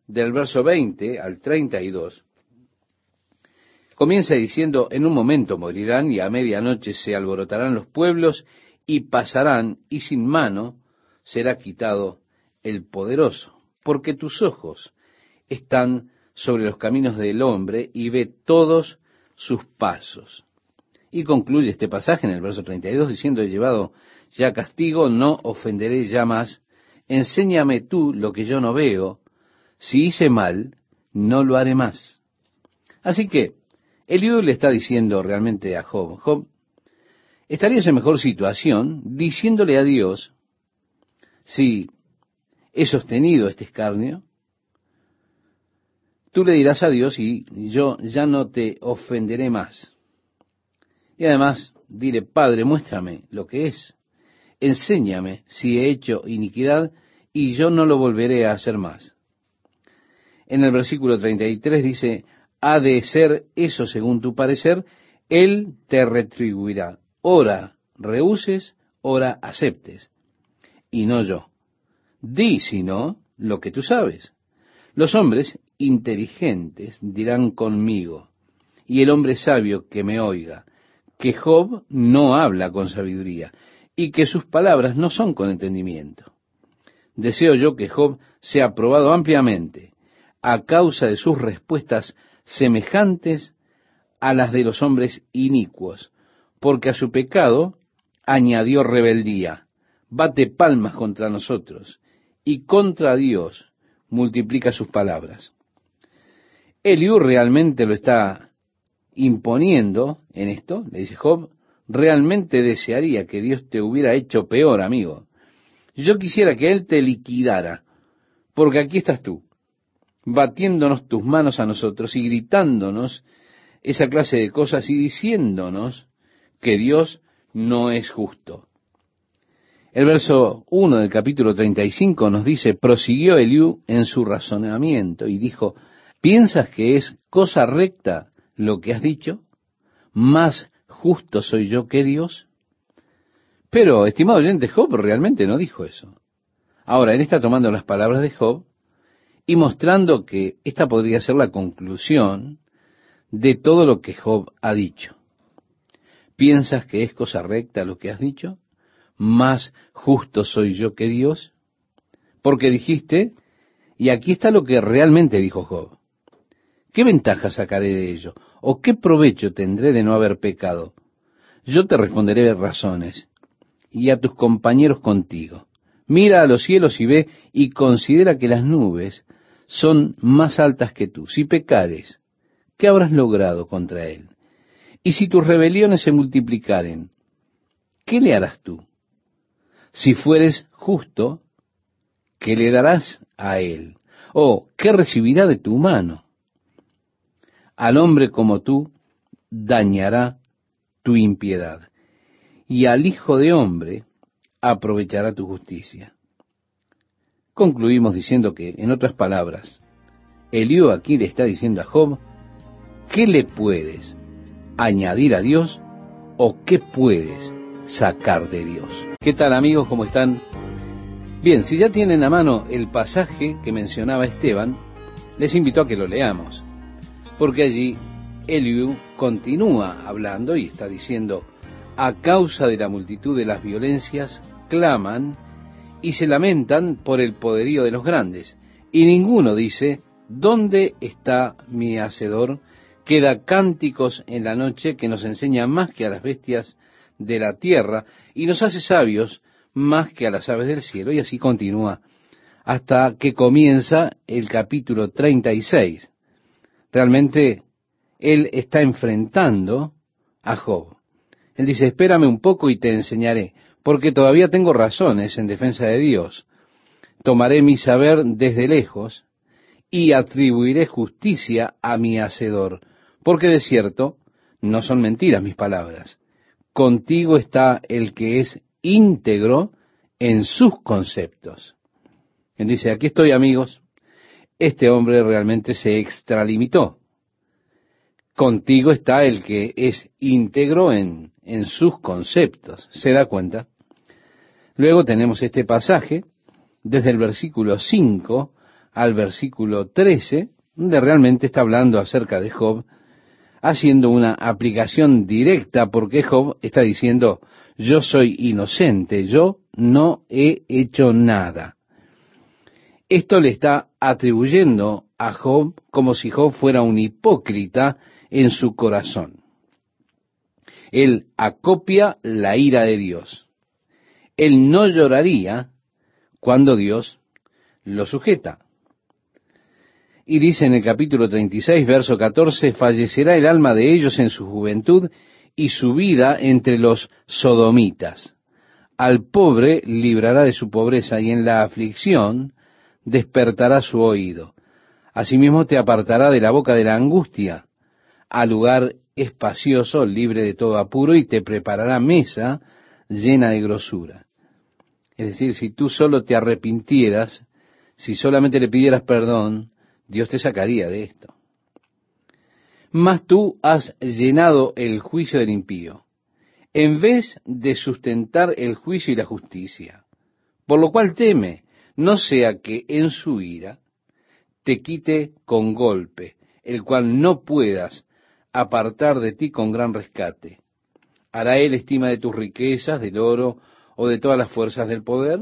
del verso 20 al 32, comienza diciendo, en un momento morirán y a medianoche se alborotarán los pueblos y pasarán y sin mano será quitado el poderoso, porque tus ojos están sobre los caminos del hombre y ve todos sus pasos. Y concluye este pasaje en el verso 32 diciendo, he llevado ya castigo, no ofenderé ya más, enséñame tú lo que yo no veo, si hice mal, no lo haré más. Así que Eliú le está diciendo realmente a Job, Job, estarías en mejor situación diciéndole a Dios, si he sostenido este escarnio, tú le dirás a Dios y yo ya no te ofenderé más. Y además, dile, Padre, muéstrame lo que es. Enséñame si he hecho iniquidad y yo no lo volveré a hacer más. En el versículo 33 dice, ha de ser eso según tu parecer, Él te retribuirá. Ora rehuses, ora aceptes, y no yo. Di, si no, lo que tú sabes. Los hombres inteligentes dirán conmigo, y el hombre sabio que me oiga, que Job no habla con sabiduría, y que sus palabras no son con entendimiento. Deseo yo que Job sea probado ampliamente a causa de sus respuestas semejantes a las de los hombres inicuos, porque a su pecado añadió rebeldía, bate palmas contra nosotros, y contra Dios multiplica sus palabras. Eliú realmente lo está imponiendo en esto, le dice Job, realmente desearía que Dios te hubiera hecho peor, amigo. Yo quisiera que Él te liquidara, porque aquí estás tú, batiéndonos tus manos a nosotros y gritándonos esa clase de cosas y diciéndonos que Dios no es justo. El verso 1 del capítulo 35 nos dice, prosiguió Eliú en su razonamiento y dijo, ¿piensas que es cosa recta lo que has dicho? ¿Más justo soy yo que Dios? Pero, estimado oyente, Job realmente no dijo eso. Ahora, él está tomando las palabras de Job y mostrando que esta podría ser la conclusión de todo lo que Job ha dicho. ¿Piensas que es cosa recta lo que has dicho? ¿Más justo soy yo que Dios? Porque dijiste, y aquí está lo que realmente dijo Job. ¿Qué ventaja sacaré de ello? ¿O qué provecho tendré de no haber pecado? Yo te responderé razones, y a tus compañeros contigo. Mira a los cielos y ve y considera que las nubes son más altas que tú. Si pecares, ¿qué habrás logrado contra él? Y si tus rebeliones se multiplicaren, ¿qué le harás tú? Si fueres justo, ¿qué le darás a él? ¿O qué recibirá de tu mano? Al hombre como tú dañará tu impiedad, y al Hijo de hombre aprovechará tu justicia. Concluimos diciendo que, en otras palabras, Eliú aquí le está diciendo a Job, ¿qué le puedes añadir a Dios o qué puedes sacar de Dios? ¿Qué tal amigos? ¿Cómo están? Bien, si ya tienen a mano el pasaje que mencionaba Esteban, les invito a que lo leamos porque allí Eliú continúa hablando y está diciendo, a causa de la multitud de las violencias, claman y se lamentan por el poderío de los grandes. Y ninguno dice, ¿dónde está mi hacedor? Queda cánticos en la noche que nos enseña más que a las bestias de la tierra y nos hace sabios más que a las aves del cielo. Y así continúa hasta que comienza el capítulo 36 realmente él está enfrentando a Job. Él dice, espérame un poco y te enseñaré, porque todavía tengo razones en defensa de Dios. Tomaré mi saber desde lejos y atribuiré justicia a mi hacedor, porque de cierto no son mentiras mis palabras. Contigo está el que es íntegro en sus conceptos. Él dice, aquí estoy amigos, este hombre realmente se extralimitó. Contigo está el que es íntegro en, en sus conceptos. ¿Se da cuenta? Luego tenemos este pasaje, desde el versículo 5 al versículo 13, donde realmente está hablando acerca de Job, haciendo una aplicación directa porque Job está diciendo, yo soy inocente, yo no he hecho nada. Esto le está atribuyendo a Job como si Job fuera un hipócrita en su corazón. Él acopia la ira de Dios. Él no lloraría cuando Dios lo sujeta. Y dice en el capítulo 36, verso 14, fallecerá el alma de ellos en su juventud y su vida entre los sodomitas. Al pobre librará de su pobreza y en la aflicción despertará su oído. Asimismo te apartará de la boca de la angustia al lugar espacioso, libre de todo apuro, y te preparará mesa llena de grosura. Es decir, si tú solo te arrepintieras, si solamente le pidieras perdón, Dios te sacaría de esto. Mas tú has llenado el juicio del impío, en vez de sustentar el juicio y la justicia. Por lo cual teme, no sea que en su ira te quite con golpe, el cual no puedas apartar de ti con gran rescate. ¿Hará él estima de tus riquezas, del oro o de todas las fuerzas del poder?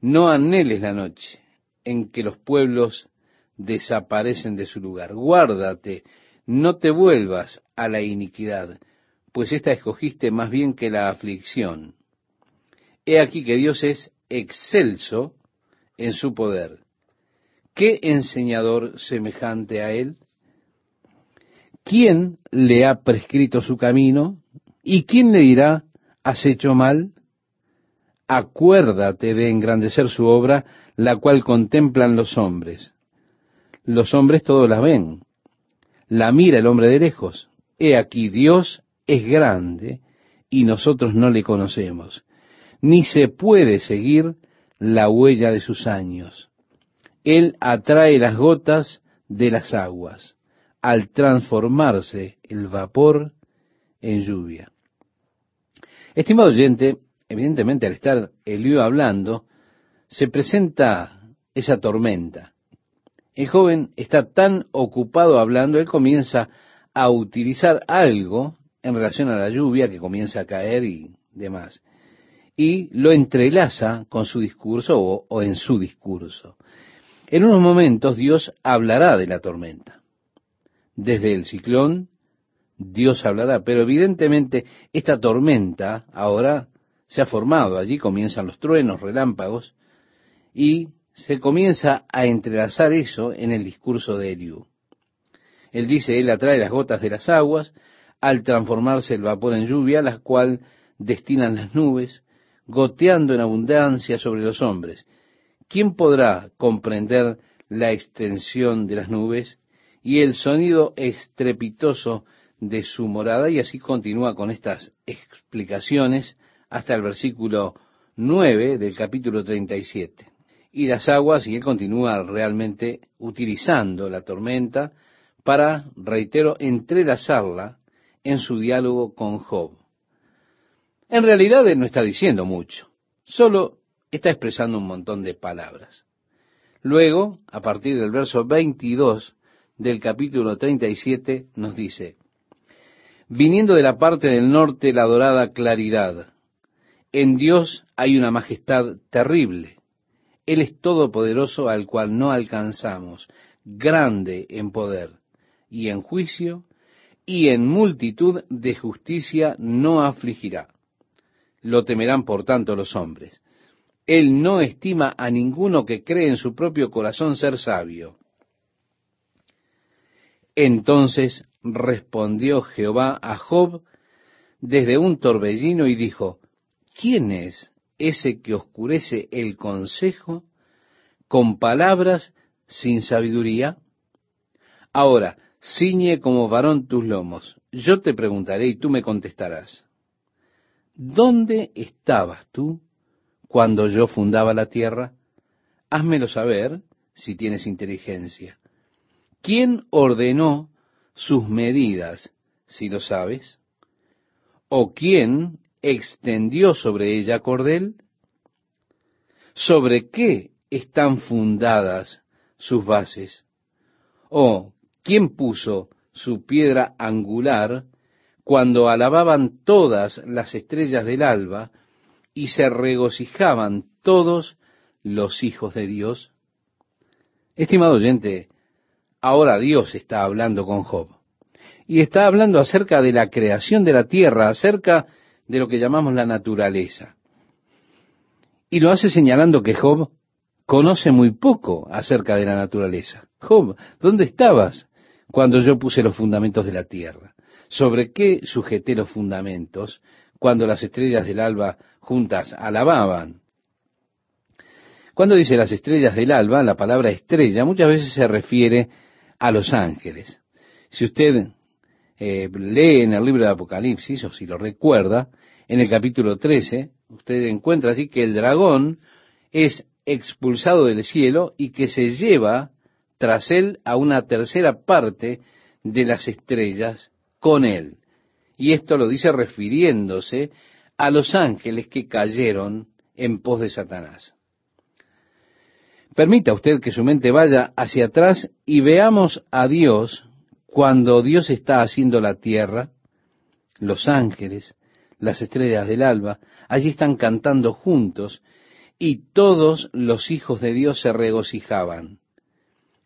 No anheles la noche en que los pueblos desaparecen de su lugar. Guárdate, no te vuelvas a la iniquidad, pues ésta escogiste más bien que la aflicción. He aquí que Dios es excelso en su poder. ¿Qué enseñador semejante a él? ¿quién le ha prescrito su camino? ¿Y quién le dirá, has hecho mal? Acuérdate de engrandecer su obra, la cual contemplan los hombres. Los hombres todos la ven. La mira el hombre de lejos. He aquí, Dios es grande y nosotros no le conocemos. Ni se puede seguir la huella de sus años. Él atrae las gotas de las aguas al transformarse el vapor en lluvia. Estimado oyente, evidentemente al estar Elío hablando, se presenta esa tormenta. El joven está tan ocupado hablando, él comienza a utilizar algo en relación a la lluvia que comienza a caer y demás. Y lo entrelaza con su discurso o, o en su discurso. En unos momentos Dios hablará de la tormenta desde el ciclón, Dios hablará, pero evidentemente esta tormenta ahora se ha formado, allí comienzan los truenos, relámpagos, y se comienza a entrelazar eso en el discurso de Eliú. Él dice, Él atrae las gotas de las aguas, al transformarse el vapor en lluvia, la cual destinan las nubes, goteando en abundancia sobre los hombres. ¿Quién podrá comprender la extensión de las nubes? y el sonido estrepitoso de su morada, y así continúa con estas explicaciones hasta el versículo 9 del capítulo 37. Y las aguas, y él continúa realmente utilizando la tormenta para, reitero, entrelazarla en su diálogo con Job. En realidad él no está diciendo mucho, solo está expresando un montón de palabras. Luego, a partir del verso 22, del capítulo 37 nos dice, viniendo de la parte del norte la dorada claridad, en Dios hay una majestad terrible. Él es todopoderoso al cual no alcanzamos, grande en poder y en juicio, y en multitud de justicia no afligirá. Lo temerán por tanto los hombres. Él no estima a ninguno que cree en su propio corazón ser sabio. Entonces respondió Jehová a Job desde un torbellino y dijo, ¿quién es ese que oscurece el consejo con palabras sin sabiduría? Ahora, ciñe como varón tus lomos. Yo te preguntaré y tú me contestarás. ¿Dónde estabas tú cuando yo fundaba la tierra? Házmelo saber si tienes inteligencia. ¿Quién ordenó sus medidas, si lo sabes? ¿O quién extendió sobre ella cordel? ¿Sobre qué están fundadas sus bases? ¿O quién puso su piedra angular cuando alababan todas las estrellas del alba y se regocijaban todos los hijos de Dios? Estimado oyente, Ahora Dios está hablando con Job. Y está hablando acerca de la creación de la tierra, acerca de lo que llamamos la naturaleza. Y lo hace señalando que Job conoce muy poco acerca de la naturaleza. Job, ¿dónde estabas cuando yo puse los fundamentos de la tierra? ¿Sobre qué sujeté los fundamentos cuando las estrellas del alba juntas alababan? Cuando dice las estrellas del alba, la palabra estrella muchas veces se refiere a los ángeles. Si usted eh, lee en el libro de Apocalipsis, o si lo recuerda, en el capítulo 13, usted encuentra así que el dragón es expulsado del cielo y que se lleva tras él a una tercera parte de las estrellas con él. Y esto lo dice refiriéndose a los ángeles que cayeron en pos de Satanás. Permita usted que su mente vaya hacia atrás y veamos a Dios cuando Dios está haciendo la tierra, los ángeles, las estrellas del alba, allí están cantando juntos y todos los hijos de Dios se regocijaban.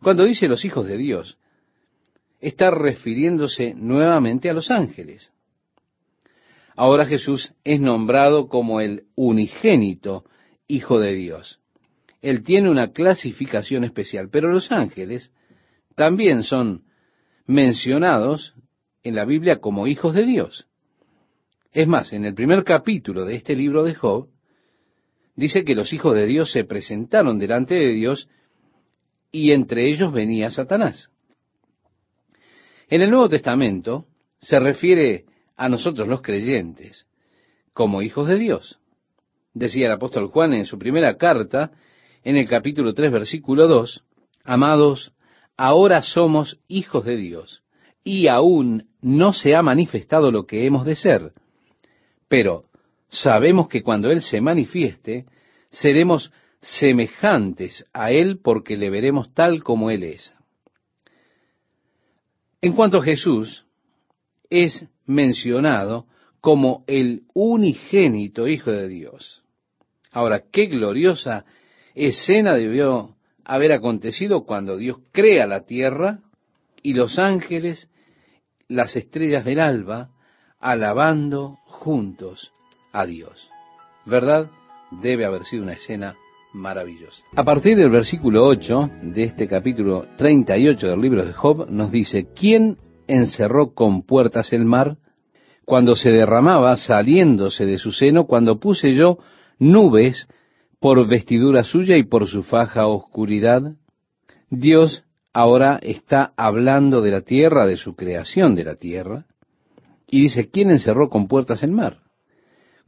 Cuando dice los hijos de Dios, está refiriéndose nuevamente a los ángeles. Ahora Jesús es nombrado como el unigénito Hijo de Dios. Él tiene una clasificación especial, pero los ángeles también son mencionados en la Biblia como hijos de Dios. Es más, en el primer capítulo de este libro de Job, dice que los hijos de Dios se presentaron delante de Dios y entre ellos venía Satanás. En el Nuevo Testamento se refiere a nosotros los creyentes como hijos de Dios. Decía el apóstol Juan en su primera carta, en el capítulo 3, versículo 2, Amados, ahora somos hijos de Dios, y aún no se ha manifestado lo que hemos de ser. Pero sabemos que cuando Él se manifieste, seremos semejantes a Él porque le veremos tal como Él es. En cuanto a Jesús, es mencionado como el unigénito Hijo de Dios. Ahora, qué gloriosa escena debió haber acontecido cuando Dios crea la tierra y los ángeles, las estrellas del alba, alabando juntos a Dios. ¿Verdad? Debe haber sido una escena maravillosa. A partir del versículo 8 de este capítulo 38 del libro de Job nos dice, ¿quién encerró con puertas el mar? Cuando se derramaba saliéndose de su seno, cuando puse yo nubes por vestidura suya y por su faja oscuridad. Dios ahora está hablando de la tierra, de su creación de la tierra, y dice, ¿quién encerró con puertas el mar?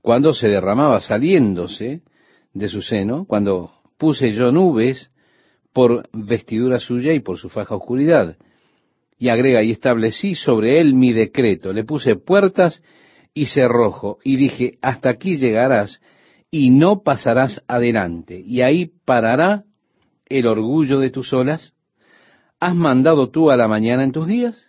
Cuando se derramaba saliéndose de su seno, cuando puse yo nubes por vestidura suya y por su faja oscuridad. Y agrega, y establecí sobre él mi decreto, le puse puertas y cerrojo, y dije, hasta aquí llegarás, y no pasarás adelante, y ahí parará el orgullo de tus olas. ¿Has mandado tú a la mañana en tus días?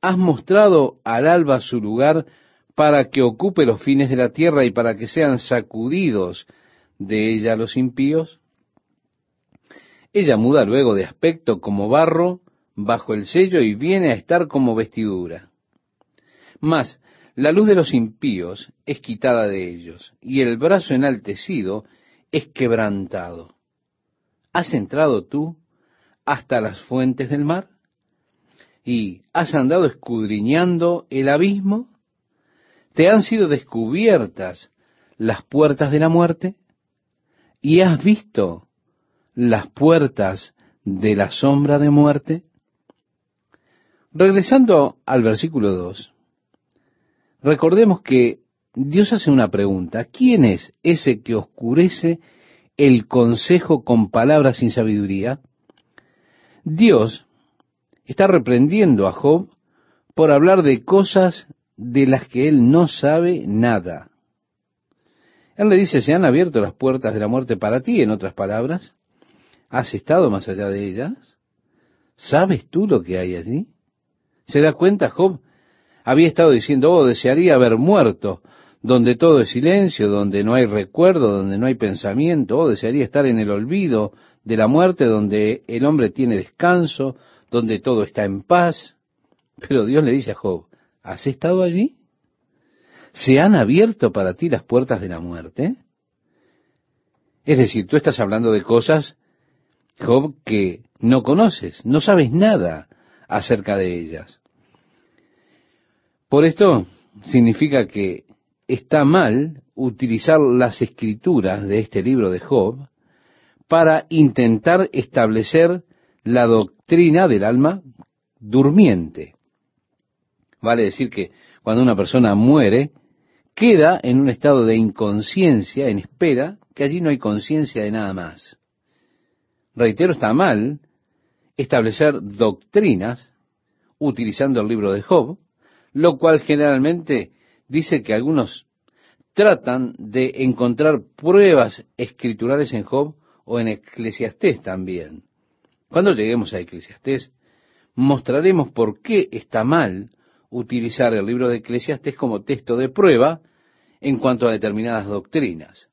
¿Has mostrado al alba su lugar para que ocupe los fines de la tierra y para que sean sacudidos de ella los impíos? Ella muda luego de aspecto como barro bajo el sello y viene a estar como vestidura. Mas la luz de los impíos es quitada de ellos, y el brazo enaltecido es quebrantado. ¿Has entrado tú hasta las fuentes del mar? ¿Y has andado escudriñando el abismo? ¿Te han sido descubiertas las puertas de la muerte? ¿Y has visto las puertas de la sombra de muerte? Regresando al versículo 2, Recordemos que Dios hace una pregunta. ¿Quién es ese que oscurece el consejo con palabras sin sabiduría? Dios está reprendiendo a Job por hablar de cosas de las que él no sabe nada. Él le dice, se han abierto las puertas de la muerte para ti, en otras palabras. ¿Has estado más allá de ellas? ¿Sabes tú lo que hay allí? ¿Se da cuenta Job había estado diciendo, oh, desearía haber muerto, donde todo es silencio, donde no hay recuerdo, donde no hay pensamiento, oh, desearía estar en el olvido de la muerte, donde el hombre tiene descanso, donde todo está en paz. Pero Dios le dice a Job, ¿has estado allí? ¿Se han abierto para ti las puertas de la muerte? Es decir, tú estás hablando de cosas, Job, que no conoces, no sabes nada acerca de ellas. Por esto significa que está mal utilizar las escrituras de este libro de Job para intentar establecer la doctrina del alma durmiente. Vale decir que cuando una persona muere, queda en un estado de inconsciencia, en espera, que allí no hay conciencia de nada más. Reitero, está mal establecer doctrinas utilizando el libro de Job, lo cual generalmente dice que algunos tratan de encontrar pruebas escriturales en Job o en Eclesiastés también. Cuando lleguemos a Eclesiastés, mostraremos por qué está mal utilizar el libro de Eclesiastés como texto de prueba en cuanto a determinadas doctrinas.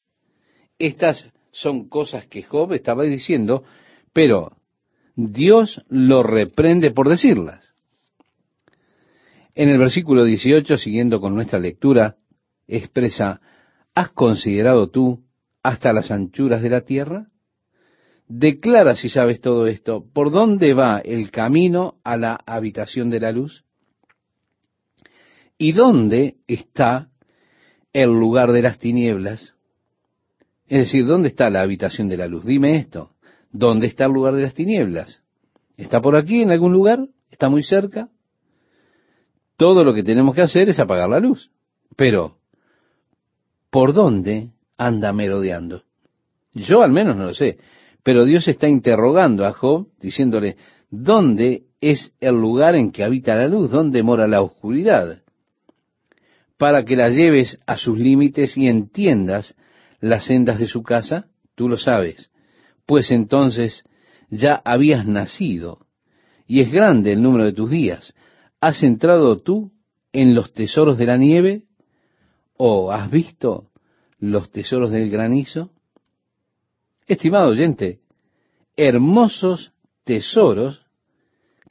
Estas son cosas que Job estaba diciendo, pero Dios lo reprende por decirlas. En el versículo 18, siguiendo con nuestra lectura, expresa, ¿has considerado tú hasta las anchuras de la tierra? Declara si sabes todo esto, ¿por dónde va el camino a la habitación de la luz? ¿Y dónde está el lugar de las tinieblas? Es decir, ¿dónde está la habitación de la luz? Dime esto. ¿Dónde está el lugar de las tinieblas? ¿Está por aquí en algún lugar? ¿Está muy cerca? Todo lo que tenemos que hacer es apagar la luz. Pero, ¿por dónde anda merodeando? Yo al menos no lo sé. Pero Dios está interrogando a Job, diciéndole, ¿dónde es el lugar en que habita la luz? ¿Dónde mora la oscuridad? Para que la lleves a sus límites y entiendas las sendas de su casa, tú lo sabes, pues entonces ya habías nacido, y es grande el número de tus días. ¿Has entrado tú en los tesoros de la nieve? ¿O has visto los tesoros del granizo? Estimado oyente, hermosos tesoros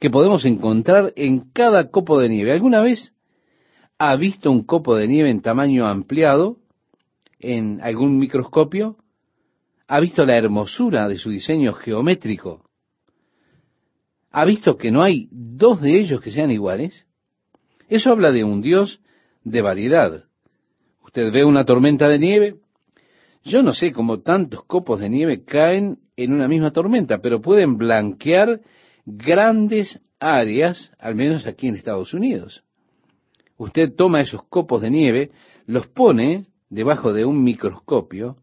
que podemos encontrar en cada copo de nieve. ¿Alguna vez ha visto un copo de nieve en tamaño ampliado en algún microscopio? ¿Ha visto la hermosura de su diseño geométrico? ¿Ha visto que no hay dos de ellos que sean iguales? Eso habla de un Dios de variedad. Usted ve una tormenta de nieve, yo no sé cómo tantos copos de nieve caen en una misma tormenta, pero pueden blanquear grandes áreas, al menos aquí en Estados Unidos. Usted toma esos copos de nieve, los pone debajo de un microscopio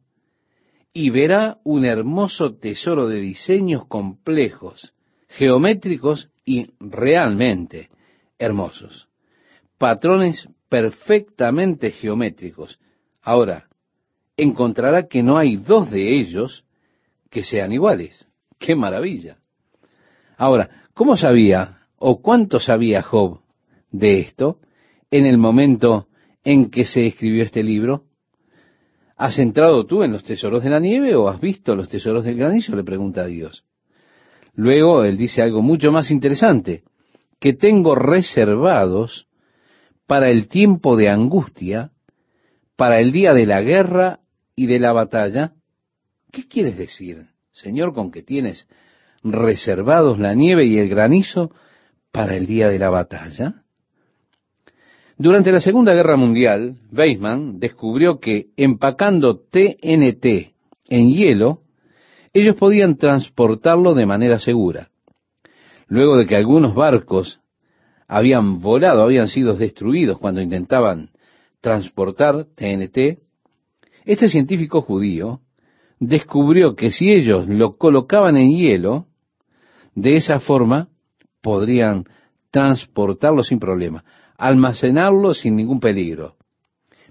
y verá un hermoso tesoro de diseños complejos, geométricos y realmente hermosos. Patrones perfectamente geométricos. Ahora, encontrará que no hay dos de ellos que sean iguales. ¡Qué maravilla! Ahora, ¿cómo sabía o cuánto sabía Job de esto en el momento en que se escribió este libro? ¿Has entrado tú en los tesoros de la nieve o has visto los tesoros del granizo? le pregunta a Dios. Luego él dice algo mucho más interesante, que tengo reservados para el tiempo de angustia, para el día de la guerra y de la batalla, ¿qué quieres decir, Señor, con que tienes reservados la nieve y el granizo para el día de la batalla? Durante la Segunda Guerra Mundial, Weizmann descubrió que empacando TNT en hielo, ellos podían transportarlo de manera segura. Luego de que algunos barcos habían volado, habían sido destruidos cuando intentaban transportar TNT, este científico judío descubrió que si ellos lo colocaban en hielo, de esa forma podrían transportarlo sin problema, almacenarlo sin ningún peligro.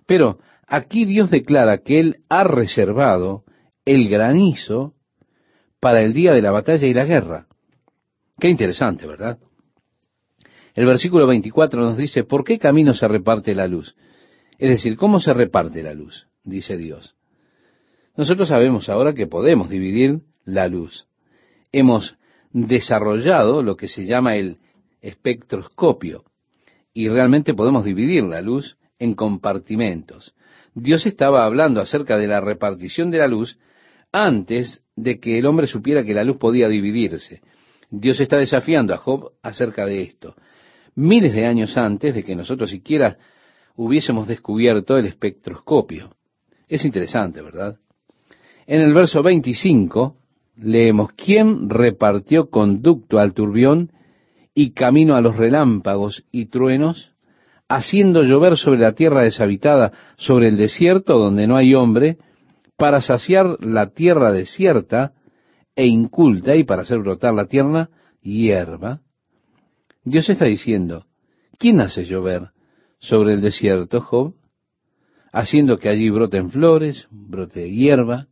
Pero aquí Dios declara que Él ha reservado el granizo para el día de la batalla y la guerra. Qué interesante, ¿verdad? El versículo 24 nos dice, ¿por qué camino se reparte la luz? Es decir, ¿cómo se reparte la luz? dice Dios. Nosotros sabemos ahora que podemos dividir la luz. Hemos desarrollado lo que se llama el espectroscopio y realmente podemos dividir la luz en compartimentos. Dios estaba hablando acerca de la repartición de la luz antes de que el hombre supiera que la luz podía dividirse. Dios está desafiando a Job acerca de esto. Miles de años antes de que nosotros siquiera hubiésemos descubierto el espectroscopio. Es interesante, ¿verdad? En el verso 25 leemos, ¿quién repartió conducto al turbión y camino a los relámpagos y truenos, haciendo llover sobre la tierra deshabitada, sobre el desierto donde no hay hombre, para saciar la tierra desierta e inculta y para hacer brotar la tierna hierba? Dios está diciendo, ¿quién hace llover sobre el desierto, Job? Haciendo que allí broten flores, brote hierba.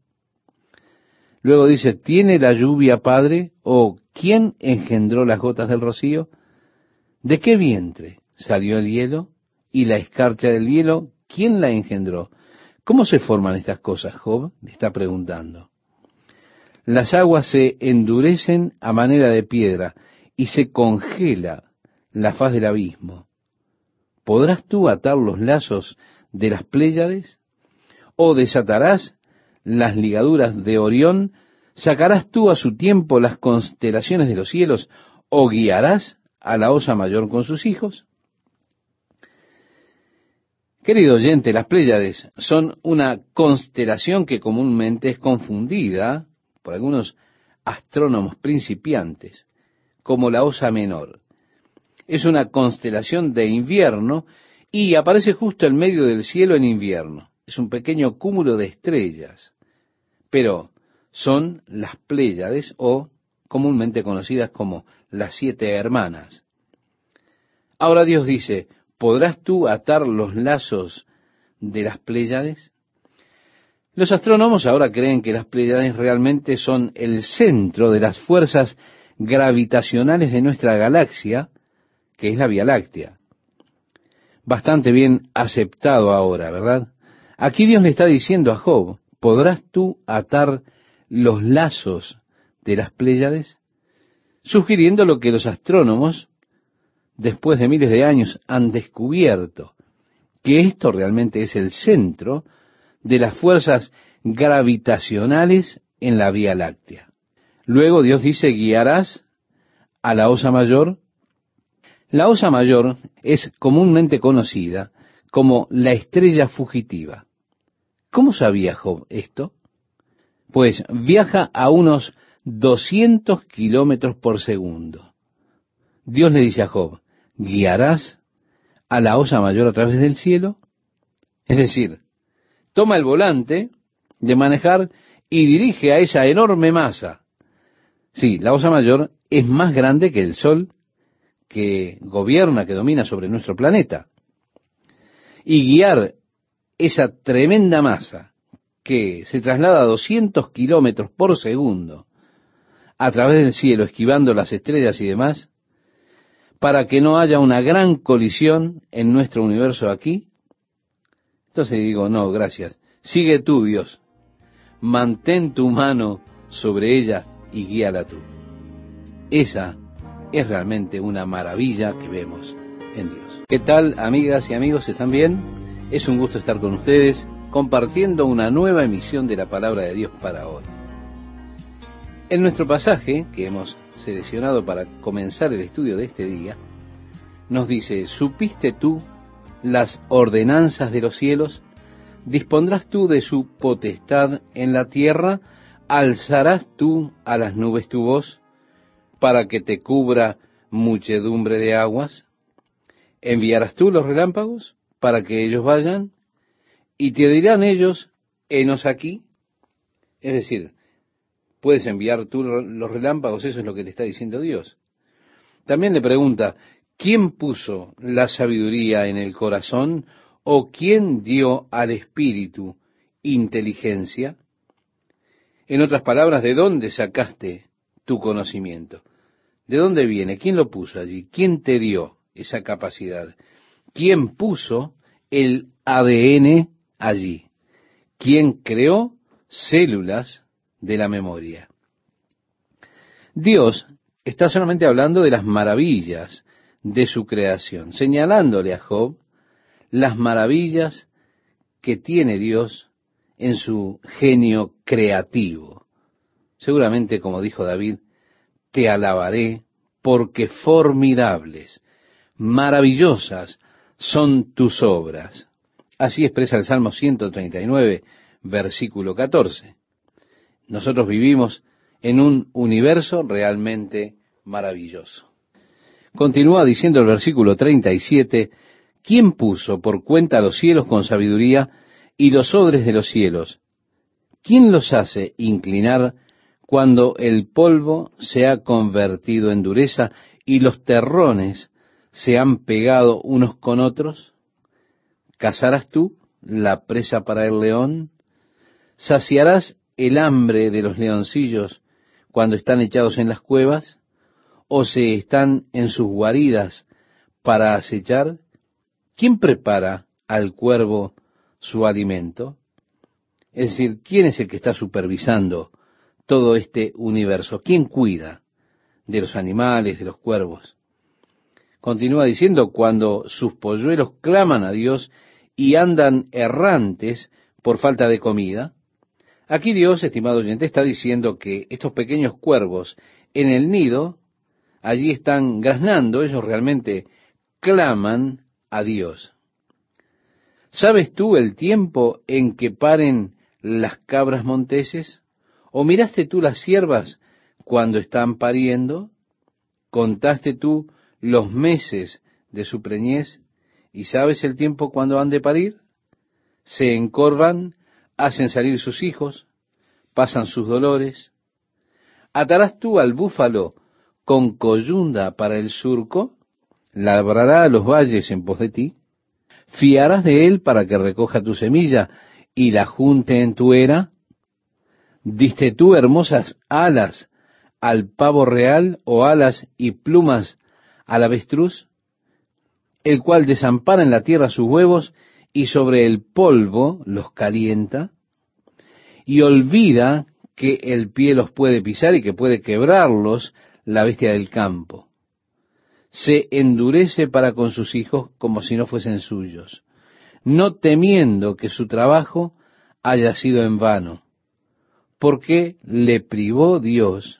Luego dice, ¿tiene la lluvia padre? ¿O quién engendró las gotas del rocío? ¿De qué vientre salió el hielo? ¿Y la escarcha del hielo? ¿Quién la engendró? ¿Cómo se forman estas cosas, Job? Está preguntando. Las aguas se endurecen a manera de piedra y se congela la faz del abismo. ¿Podrás tú atar los lazos de las Pléyades? ¿O desatarás las ligaduras de Orión? ¿Sacarás tú a su tiempo las constelaciones de los cielos? ¿O guiarás a la osa mayor con sus hijos? Querido oyente, las Pléyades son una constelación que comúnmente es confundida por algunos astrónomos principiantes como la osa menor. Es una constelación de invierno y aparece justo en medio del cielo en invierno. Es un pequeño cúmulo de estrellas. Pero son las Pléyades o comúnmente conocidas como las siete hermanas. Ahora Dios dice, ¿podrás tú atar los lazos de las Pléyades? Los astrónomos ahora creen que las Pléyades realmente son el centro de las fuerzas gravitacionales de nuestra galaxia, que es la Vía Láctea. Bastante bien aceptado ahora, ¿verdad? Aquí Dios le está diciendo a Job, ¿podrás tú atar los lazos de las Pléyades, sugiriendo lo que los astrónomos, después de miles de años, han descubierto, que esto realmente es el centro de las fuerzas gravitacionales en la Vía Láctea. Luego Dios dice, guiarás a la osa mayor. La osa mayor es comúnmente conocida como la estrella fugitiva. ¿Cómo sabía Job esto? pues viaja a unos 200 kilómetros por segundo. Dios le dice a Job, ¿guiarás a la osa mayor a través del cielo? Es decir, toma el volante de manejar y dirige a esa enorme masa. Sí, la osa mayor es más grande que el Sol que gobierna, que domina sobre nuestro planeta. Y guiar esa tremenda masa que se traslada a 200 kilómetros por segundo a través del cielo, esquivando las estrellas y demás, para que no haya una gran colisión en nuestro universo aquí? Entonces digo, no, gracias. Sigue tú, Dios. Mantén tu mano sobre ella y guíala tú. Esa es realmente una maravilla que vemos en Dios. ¿Qué tal, amigas y amigos? ¿Están bien? Es un gusto estar con ustedes compartiendo una nueva emisión de la palabra de Dios para hoy. En nuestro pasaje, que hemos seleccionado para comenzar el estudio de este día, nos dice, ¿supiste tú las ordenanzas de los cielos? ¿Dispondrás tú de su potestad en la tierra? ¿Alzarás tú a las nubes tu voz para que te cubra muchedumbre de aguas? ¿Enviarás tú los relámpagos para que ellos vayan? Y te dirán ellos, enos aquí. Es decir, puedes enviar tú los relámpagos, eso es lo que te está diciendo Dios. También le pregunta, ¿quién puso la sabiduría en el corazón o quién dio al espíritu inteligencia? En otras palabras, ¿de dónde sacaste tu conocimiento? ¿De dónde viene? ¿Quién lo puso allí? ¿Quién te dio esa capacidad? ¿Quién puso el ADN allí. ¿Quién creó células de la memoria? Dios está solamente hablando de las maravillas de su creación, señalándole a Job las maravillas que tiene Dios en su genio creativo. Seguramente, como dijo David, te alabaré porque formidables, maravillosas son tus obras. Así expresa el Salmo 139, versículo 14. Nosotros vivimos en un universo realmente maravilloso. Continúa diciendo el versículo 37, ¿quién puso por cuenta los cielos con sabiduría y los odres de los cielos? ¿Quién los hace inclinar cuando el polvo se ha convertido en dureza y los terrones se han pegado unos con otros? ¿Cazarás tú la presa para el león? ¿Saciarás el hambre de los leoncillos cuando están echados en las cuevas? ¿O se están en sus guaridas para acechar? ¿Quién prepara al cuervo su alimento? Es decir, ¿quién es el que está supervisando todo este universo? ¿Quién cuida de los animales, de los cuervos? Continúa diciendo, cuando sus polluelos claman a Dios y andan errantes por falta de comida. Aquí Dios, estimado oyente, está diciendo que estos pequeños cuervos en el nido, allí están graznando, ellos realmente claman a Dios. ¿Sabes tú el tiempo en que paren las cabras monteses? ¿O miraste tú las siervas cuando están pariendo? ¿Contaste tú los meses de su preñez? ¿Y sabes el tiempo cuando han de parir? Se encorvan, hacen salir sus hijos, pasan sus dolores. ¿Atarás tú al búfalo con coyunda para el surco? ¿Labrará los valles en pos de ti? ¿Fiarás de él para que recoja tu semilla y la junte en tu era? ¿Diste tú hermosas alas al pavo real o alas y plumas al avestruz? El cual desampara en la tierra sus huevos y sobre el polvo los calienta y olvida que el pie los puede pisar y que puede quebrarlos la bestia del campo. Se endurece para con sus hijos como si no fuesen suyos, no temiendo que su trabajo haya sido en vano porque le privó Dios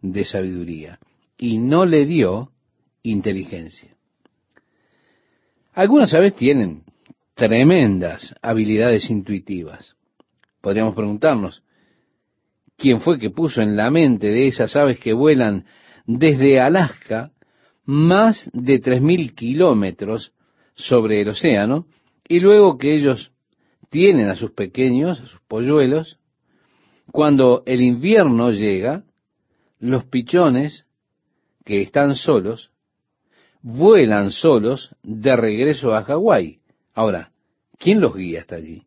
de sabiduría y no le dio inteligencia. Algunas aves tienen tremendas habilidades intuitivas. Podríamos preguntarnos, ¿quién fue que puso en la mente de esas aves que vuelan desde Alaska más de tres mil kilómetros sobre el océano y luego que ellos tienen a sus pequeños, a sus polluelos, cuando el invierno llega, los pichones que están solos vuelan solos de regreso a Hawái. Ahora, ¿quién los guía hasta allí?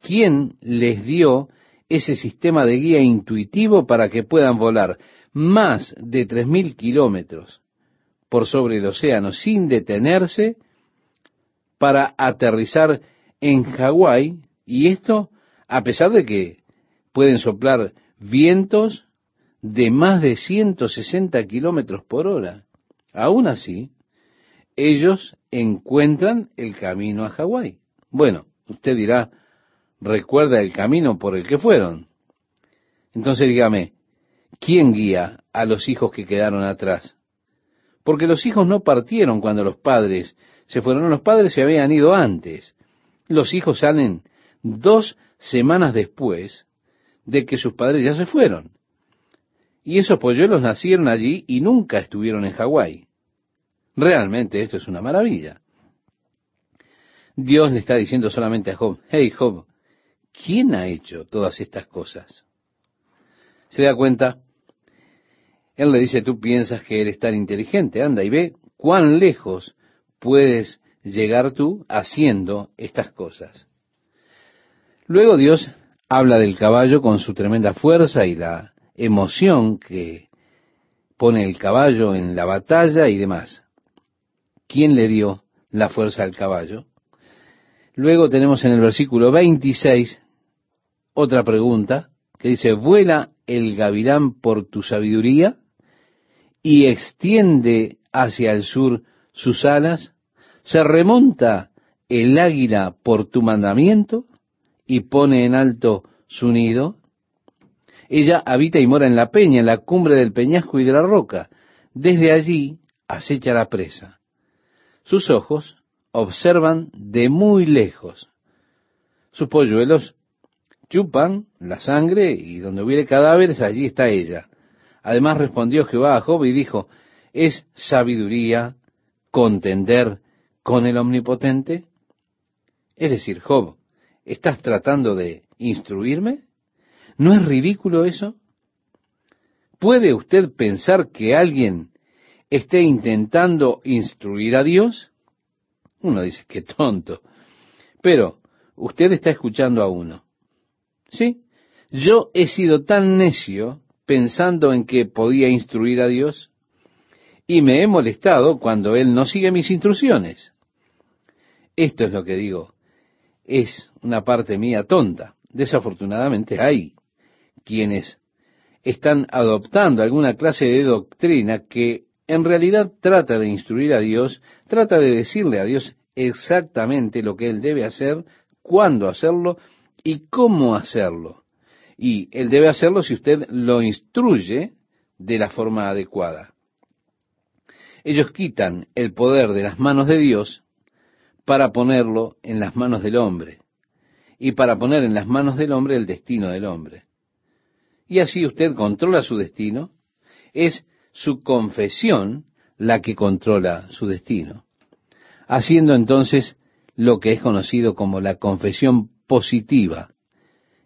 ¿Quién les dio ese sistema de guía intuitivo para que puedan volar más de tres mil kilómetros por sobre el océano sin detenerse para aterrizar en Hawái? Y esto a pesar de que pueden soplar vientos de más de 160 kilómetros por hora. Aún así, ellos encuentran el camino a Hawái. Bueno, usted dirá, recuerda el camino por el que fueron. Entonces dígame, ¿quién guía a los hijos que quedaron atrás? Porque los hijos no partieron cuando los padres se fueron, los padres se habían ido antes. Los hijos salen dos semanas después de que sus padres ya se fueron. Y esos polluelos nacieron allí y nunca estuvieron en Hawái. Realmente esto es una maravilla. Dios le está diciendo solamente a Job, hey Job, ¿quién ha hecho todas estas cosas? ¿Se da cuenta? Él le dice, tú piensas que eres tan inteligente, anda y ve cuán lejos puedes llegar tú haciendo estas cosas. Luego Dios habla del caballo con su tremenda fuerza y la emoción que pone el caballo en la batalla y demás. ¿Quién le dio la fuerza al caballo? Luego tenemos en el versículo 26 otra pregunta que dice, ¿vuela el gavilán por tu sabiduría y extiende hacia el sur sus alas? ¿Se remonta el águila por tu mandamiento? y pone en alto su nido? Ella habita y mora en la peña, en la cumbre del peñasco y de la roca. Desde allí acecha la presa. Sus ojos observan de muy lejos. Sus polluelos chupan la sangre y donde hubiere cadáveres, allí está ella. Además respondió Jehová a Job y dijo, ¿es sabiduría contender con el Omnipotente? Es decir, Job, ¿estás tratando de instruirme? ¿No es ridículo eso? ¿Puede usted pensar que alguien esté intentando instruir a Dios? Uno dice, qué tonto. Pero usted está escuchando a uno. Sí, yo he sido tan necio pensando en que podía instruir a Dios y me he molestado cuando Él no sigue mis instrucciones. Esto es lo que digo. Es una parte mía tonta. Desafortunadamente hay quienes están adoptando alguna clase de doctrina que en realidad trata de instruir a Dios, trata de decirle a Dios exactamente lo que Él debe hacer, cuándo hacerlo y cómo hacerlo. Y Él debe hacerlo si usted lo instruye de la forma adecuada. Ellos quitan el poder de las manos de Dios para ponerlo en las manos del hombre y para poner en las manos del hombre el destino del hombre. Y así usted controla su destino, es su confesión la que controla su destino, haciendo entonces lo que es conocido como la confesión positiva,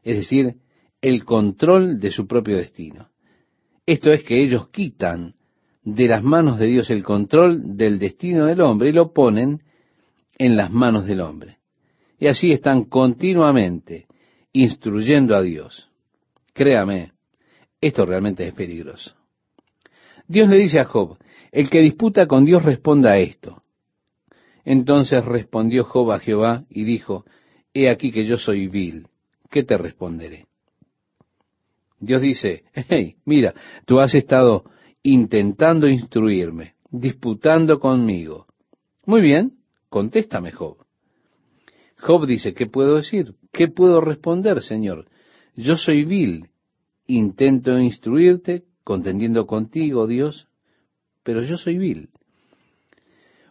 es decir, el control de su propio destino. Esto es que ellos quitan de las manos de Dios el control del destino del hombre y lo ponen en las manos del hombre. Y así están continuamente instruyendo a Dios. Créame, esto realmente es peligroso. Dios le dice a Job, el que disputa con Dios responda a esto. Entonces respondió Job a Jehová y dijo, He aquí que yo soy vil, ¿qué te responderé? Dios dice, hey, mira, tú has estado intentando instruirme, disputando conmigo. Muy bien, contéstame, Job. Job dice, ¿qué puedo decir? ¿Qué puedo responder, Señor? Yo soy vil, intento instruirte, contendiendo contigo, Dios, pero yo soy vil.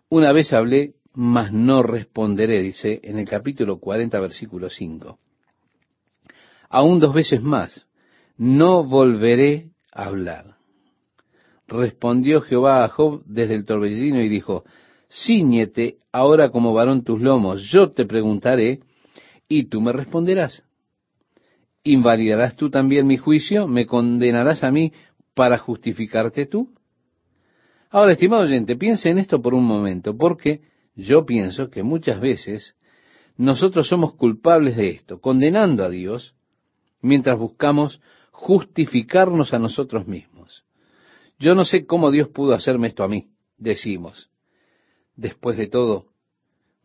Una vez hablé, mas no responderé, dice en el capítulo 40, versículo 5. Aún dos veces más, no volveré a hablar. Respondió Jehová a Job desde el torbellino y dijo, Cíñete ahora como varón tus lomos, yo te preguntaré y tú me responderás. ¿Invalidarás tú también mi juicio? ¿Me condenarás a mí para justificarte tú? Ahora, estimado oyente, piense en esto por un momento, porque yo pienso que muchas veces nosotros somos culpables de esto, condenando a Dios mientras buscamos justificarnos a nosotros mismos. Yo no sé cómo Dios pudo hacerme esto a mí, decimos. Después de todo,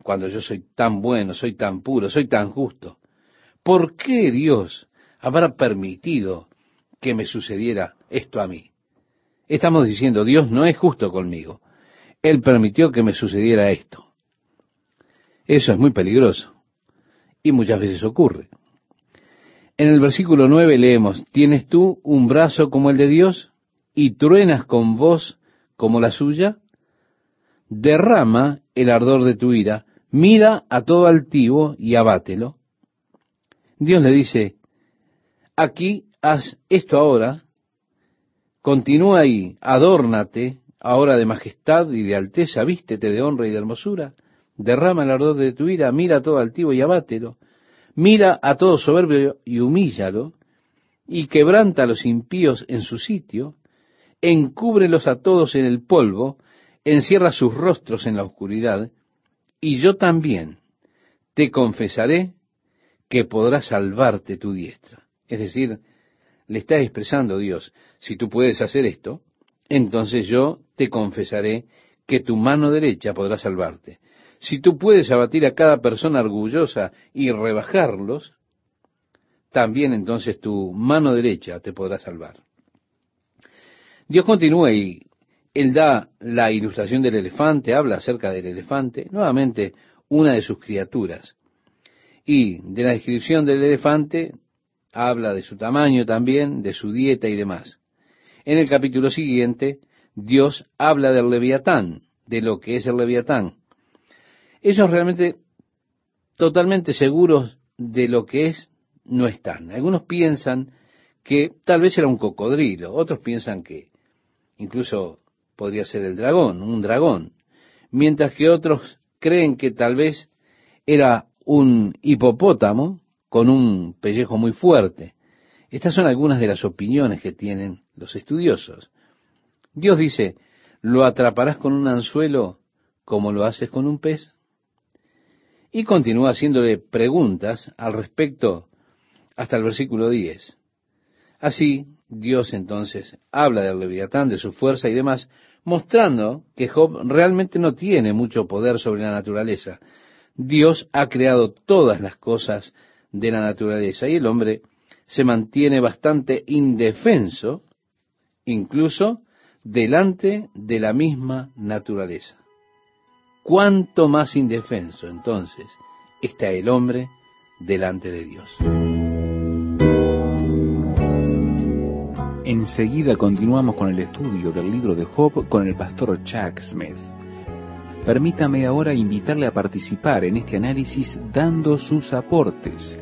cuando yo soy tan bueno, soy tan puro, soy tan justo, ¿por qué Dios habrá permitido que me sucediera esto a mí? Estamos diciendo, Dios no es justo conmigo. Él permitió que me sucediera esto. Eso es muy peligroso. Y muchas veces ocurre. En el versículo 9 leemos, ¿tienes tú un brazo como el de Dios? y truenas con voz como la suya? Derrama el ardor de tu ira, mira a todo altivo y abátelo. Dios le dice, aquí haz esto ahora, continúa ahí, adórnate ahora de majestad y de alteza, vístete de honra y de hermosura, derrama el ardor de tu ira, mira a todo altivo y abátelo, mira a todo soberbio y humíllalo, y quebranta a los impíos en su sitio, encúbrelos a todos en el polvo, encierra sus rostros en la oscuridad, y yo también te confesaré que podrá salvarte tu diestra. Es decir, le está expresando Dios, si tú puedes hacer esto, entonces yo te confesaré que tu mano derecha podrá salvarte. Si tú puedes abatir a cada persona orgullosa y rebajarlos, también entonces tu mano derecha te podrá salvar. Dios continúa y Él da la ilustración del elefante, habla acerca del elefante, nuevamente una de sus criaturas. Y de la descripción del elefante habla de su tamaño también, de su dieta y demás. En el capítulo siguiente, Dios habla del leviatán, de lo que es el leviatán. Ellos realmente totalmente seguros de lo que es, no están. Algunos piensan que tal vez era un cocodrilo, otros piensan que incluso podría ser el dragón, un dragón, mientras que otros creen que tal vez era un hipopótamo con un pellejo muy fuerte. Estas son algunas de las opiniones que tienen los estudiosos. Dios dice, ¿lo atraparás con un anzuelo como lo haces con un pez? Y continúa haciéndole preguntas al respecto hasta el versículo 10. Así, Dios entonces habla del leviatán, de su fuerza y demás, mostrando que Job realmente no tiene mucho poder sobre la naturaleza. Dios ha creado todas las cosas de la naturaleza y el hombre se mantiene bastante indefenso, incluso delante de la misma naturaleza. ¿Cuánto más indefenso entonces está el hombre delante de Dios? Enseguida continuamos con el estudio del libro de Job con el pastor Chuck Smith. Permítame ahora invitarle a participar en este análisis dando sus aportes.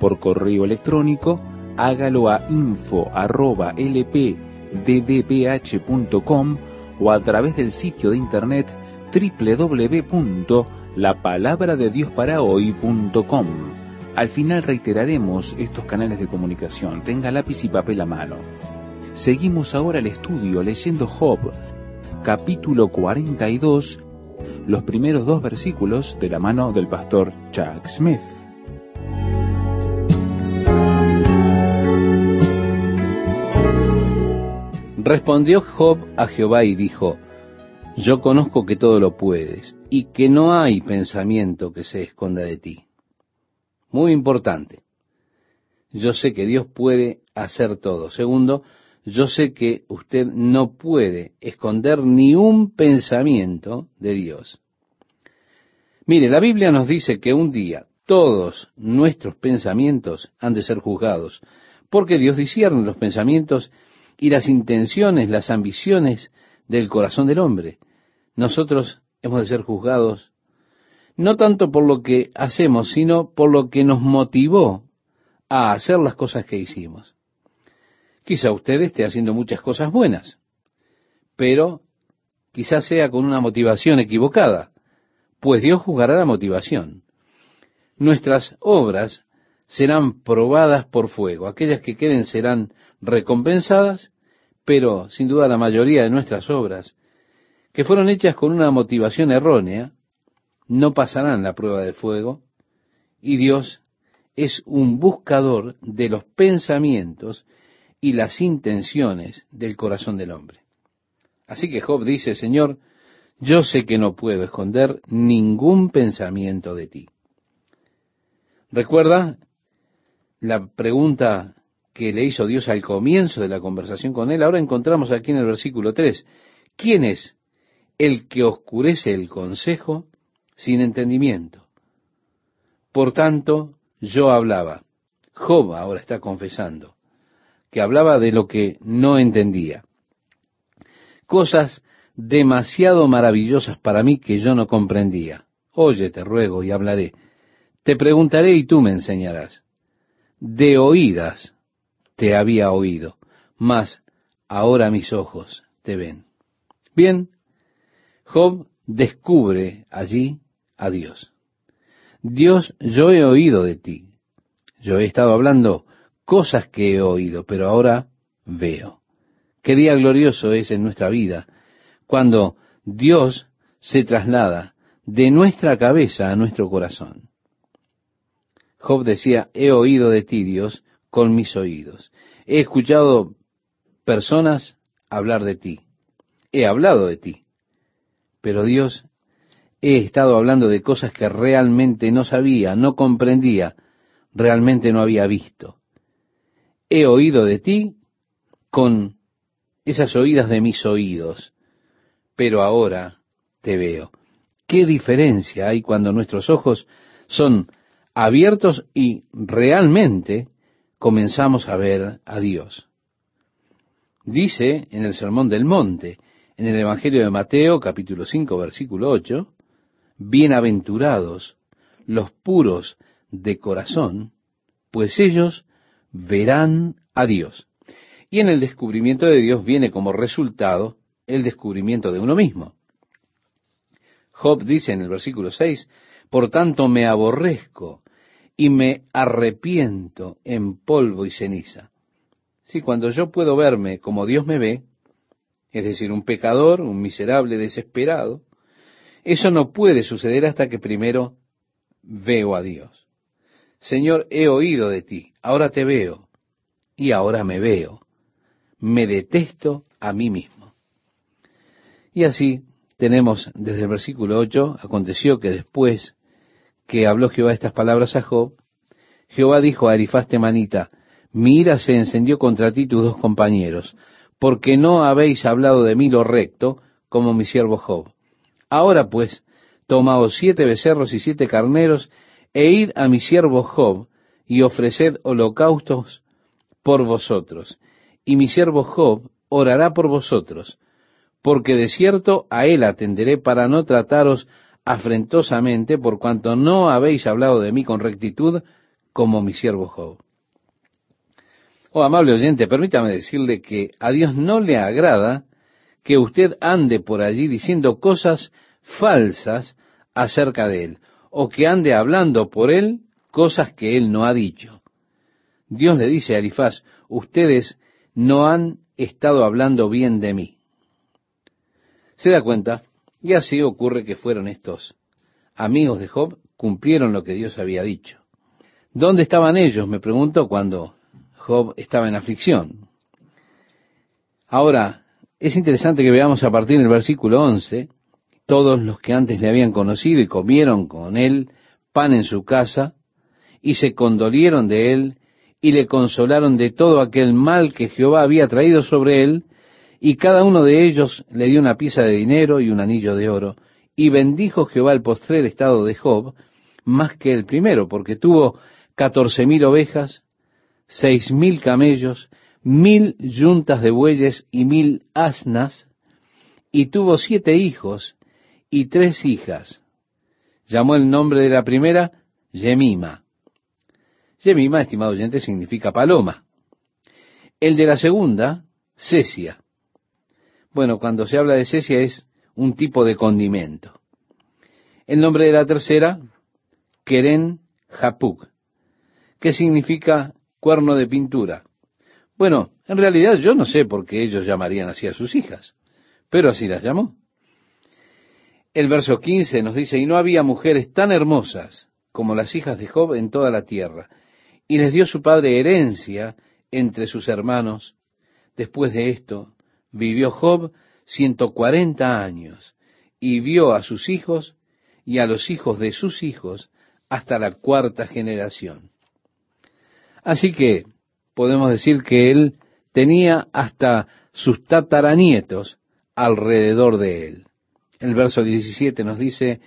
Por correo electrónico, hágalo a info.lpddph.com o a través del sitio de internet www.lapalabradediosparahoy.com. Al final reiteraremos estos canales de comunicación. Tenga lápiz y papel a mano. Seguimos ahora el estudio leyendo Job, capítulo 42, los primeros dos versículos de la mano del pastor Chuck Smith. Respondió Job a Jehová y dijo, Yo conozco que todo lo puedes y que no hay pensamiento que se esconda de ti. Muy importante. Yo sé que Dios puede hacer todo. Segundo, yo sé que usted no puede esconder ni un pensamiento de Dios. Mire, la Biblia nos dice que un día todos nuestros pensamientos han de ser juzgados, porque Dios discierne los pensamientos y las intenciones, las ambiciones del corazón del hombre. Nosotros hemos de ser juzgados no tanto por lo que hacemos, sino por lo que nos motivó a hacer las cosas que hicimos. Quizá usted esté haciendo muchas cosas buenas, pero quizás sea con una motivación equivocada, pues Dios juzgará la motivación. Nuestras obras serán probadas por fuego, aquellas que queden serán recompensadas, pero sin duda la mayoría de nuestras obras, que fueron hechas con una motivación errónea, no pasarán la prueba de fuego y Dios es un buscador de los pensamientos y las intenciones del corazón del hombre. Así que Job dice, Señor, yo sé que no puedo esconder ningún pensamiento de ti. ¿Recuerda la pregunta que le hizo Dios al comienzo de la conversación con él? Ahora encontramos aquí en el versículo 3, ¿quién es el que oscurece el consejo sin entendimiento. Por tanto, yo hablaba. Job ahora está confesando que hablaba de lo que no entendía. Cosas demasiado maravillosas para mí que yo no comprendía. Oye, te ruego y hablaré. Te preguntaré y tú me enseñarás. De oídas te había oído, mas ahora mis ojos te ven. Bien, Job descubre allí a Dios. Dios, yo he oído de ti. Yo he estado hablando cosas que he oído, pero ahora veo. Qué día glorioso es en nuestra vida cuando Dios se traslada de nuestra cabeza a nuestro corazón. Job decía, he oído de ti, Dios, con mis oídos. He escuchado personas hablar de ti. He hablado de ti. Pero Dios he estado hablando de cosas que realmente no sabía, no comprendía, realmente no había visto. He oído de ti con esas oídas de mis oídos, pero ahora te veo. ¿Qué diferencia hay cuando nuestros ojos son abiertos y realmente comenzamos a ver a Dios. Dice en el Sermón del Monte, en el Evangelio de Mateo capítulo 5 versículo 8, bienaventurados los puros de corazón, pues ellos verán a Dios. Y en el descubrimiento de Dios viene como resultado el descubrimiento de uno mismo. Job dice en el versículo 6, por tanto me aborrezco y me arrepiento en polvo y ceniza. Si cuando yo puedo verme como Dios me ve, es decir, un pecador, un miserable desesperado, eso no puede suceder hasta que primero veo a Dios. Señor, he oído de ti, ahora te veo y ahora me veo. Me detesto a mí mismo. Y así tenemos desde el versículo 8, aconteció que después que habló Jehová estas palabras a Job, Jehová dijo a Arifaz Temanita, mi ira se encendió contra ti tus dos compañeros, porque no habéis hablado de mí lo recto, como mi siervo Job. Ahora pues, tomaos siete becerros y siete carneros, e id a mi siervo Job, y ofreced holocaustos por vosotros, y mi siervo Job orará por vosotros, porque de cierto a él atenderé para no trataros afrentosamente, por cuanto no habéis hablado de mí con rectitud, como mi siervo Job. Oh, amable oyente, permítame decirle que a Dios no le agrada que usted ande por allí diciendo cosas falsas acerca de Él, o que ande hablando por Él cosas que Él no ha dicho. Dios le dice a Elifaz, ustedes no han estado hablando bien de mí. Se da cuenta, y así ocurre que fueron estos amigos de Job, cumplieron lo que Dios había dicho. ¿Dónde estaban ellos? Me pregunto cuando Job estaba en aflicción. Ahora, es interesante que veamos a partir del versículo 11, todos los que antes le habían conocido y comieron con él pan en su casa, y se condolieron de él, y le consolaron de todo aquel mal que Jehová había traído sobre él, y cada uno de ellos le dio una pieza de dinero y un anillo de oro, y bendijo Jehová el postrer estado de Job, más que el primero, porque tuvo catorce mil ovejas, seis mil camellos, mil yuntas de bueyes y mil asnas, y tuvo siete hijos y tres hijas. Llamó el nombre de la primera Yemima. Yemima, estimado oyente, significa paloma. El de la segunda, Cesia. Bueno, cuando se habla de Cesia es un tipo de condimento. El nombre de la tercera, Keren Japuk ¿Qué significa cuerno de pintura? Bueno, en realidad yo no sé por qué ellos llamarían así a sus hijas, pero así las llamó. El verso 15 nos dice, y no había mujeres tan hermosas como las hijas de Job en toda la tierra, y les dio su padre herencia entre sus hermanos. Después de esto, vivió Job ciento cuarenta años, y vio a sus hijos y a los hijos de sus hijos hasta la cuarta generación. Así que podemos decir que él tenía hasta sus tataranietos alrededor de él. El verso 17 nos dice,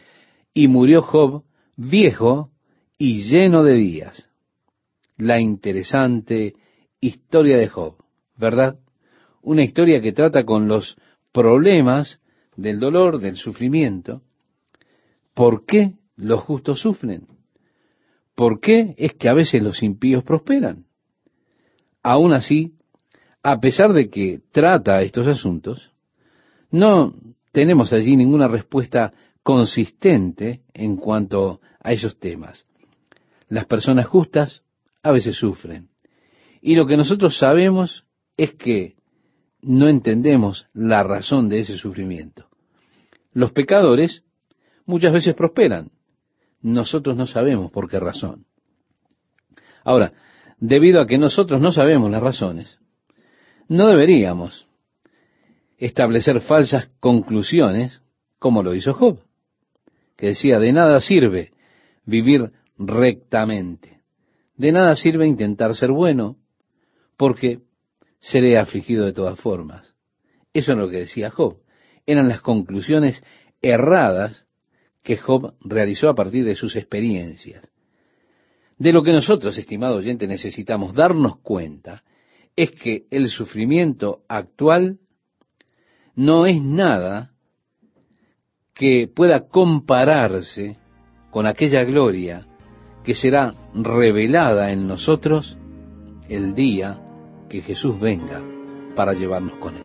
y murió Job viejo y lleno de días. La interesante historia de Job, ¿verdad? Una historia que trata con los problemas del dolor, del sufrimiento. ¿Por qué los justos sufren? ¿Por qué es que a veces los impíos prosperan? Aún así, a pesar de que trata estos asuntos, no tenemos allí ninguna respuesta consistente en cuanto a esos temas. Las personas justas a veces sufren. Y lo que nosotros sabemos es que no entendemos la razón de ese sufrimiento. Los pecadores muchas veces prosperan, nosotros no sabemos por qué razón. Ahora, debido a que nosotros no sabemos las razones, no deberíamos establecer falsas conclusiones como lo hizo Job, que decía, de nada sirve vivir rectamente, de nada sirve intentar ser bueno, porque seré afligido de todas formas. Eso es lo que decía Job. Eran las conclusiones erradas que Job realizó a partir de sus experiencias. De lo que nosotros, estimado oyente, necesitamos darnos cuenta es que el sufrimiento actual no es nada que pueda compararse con aquella gloria que será revelada en nosotros el día que Jesús venga para llevarnos con él.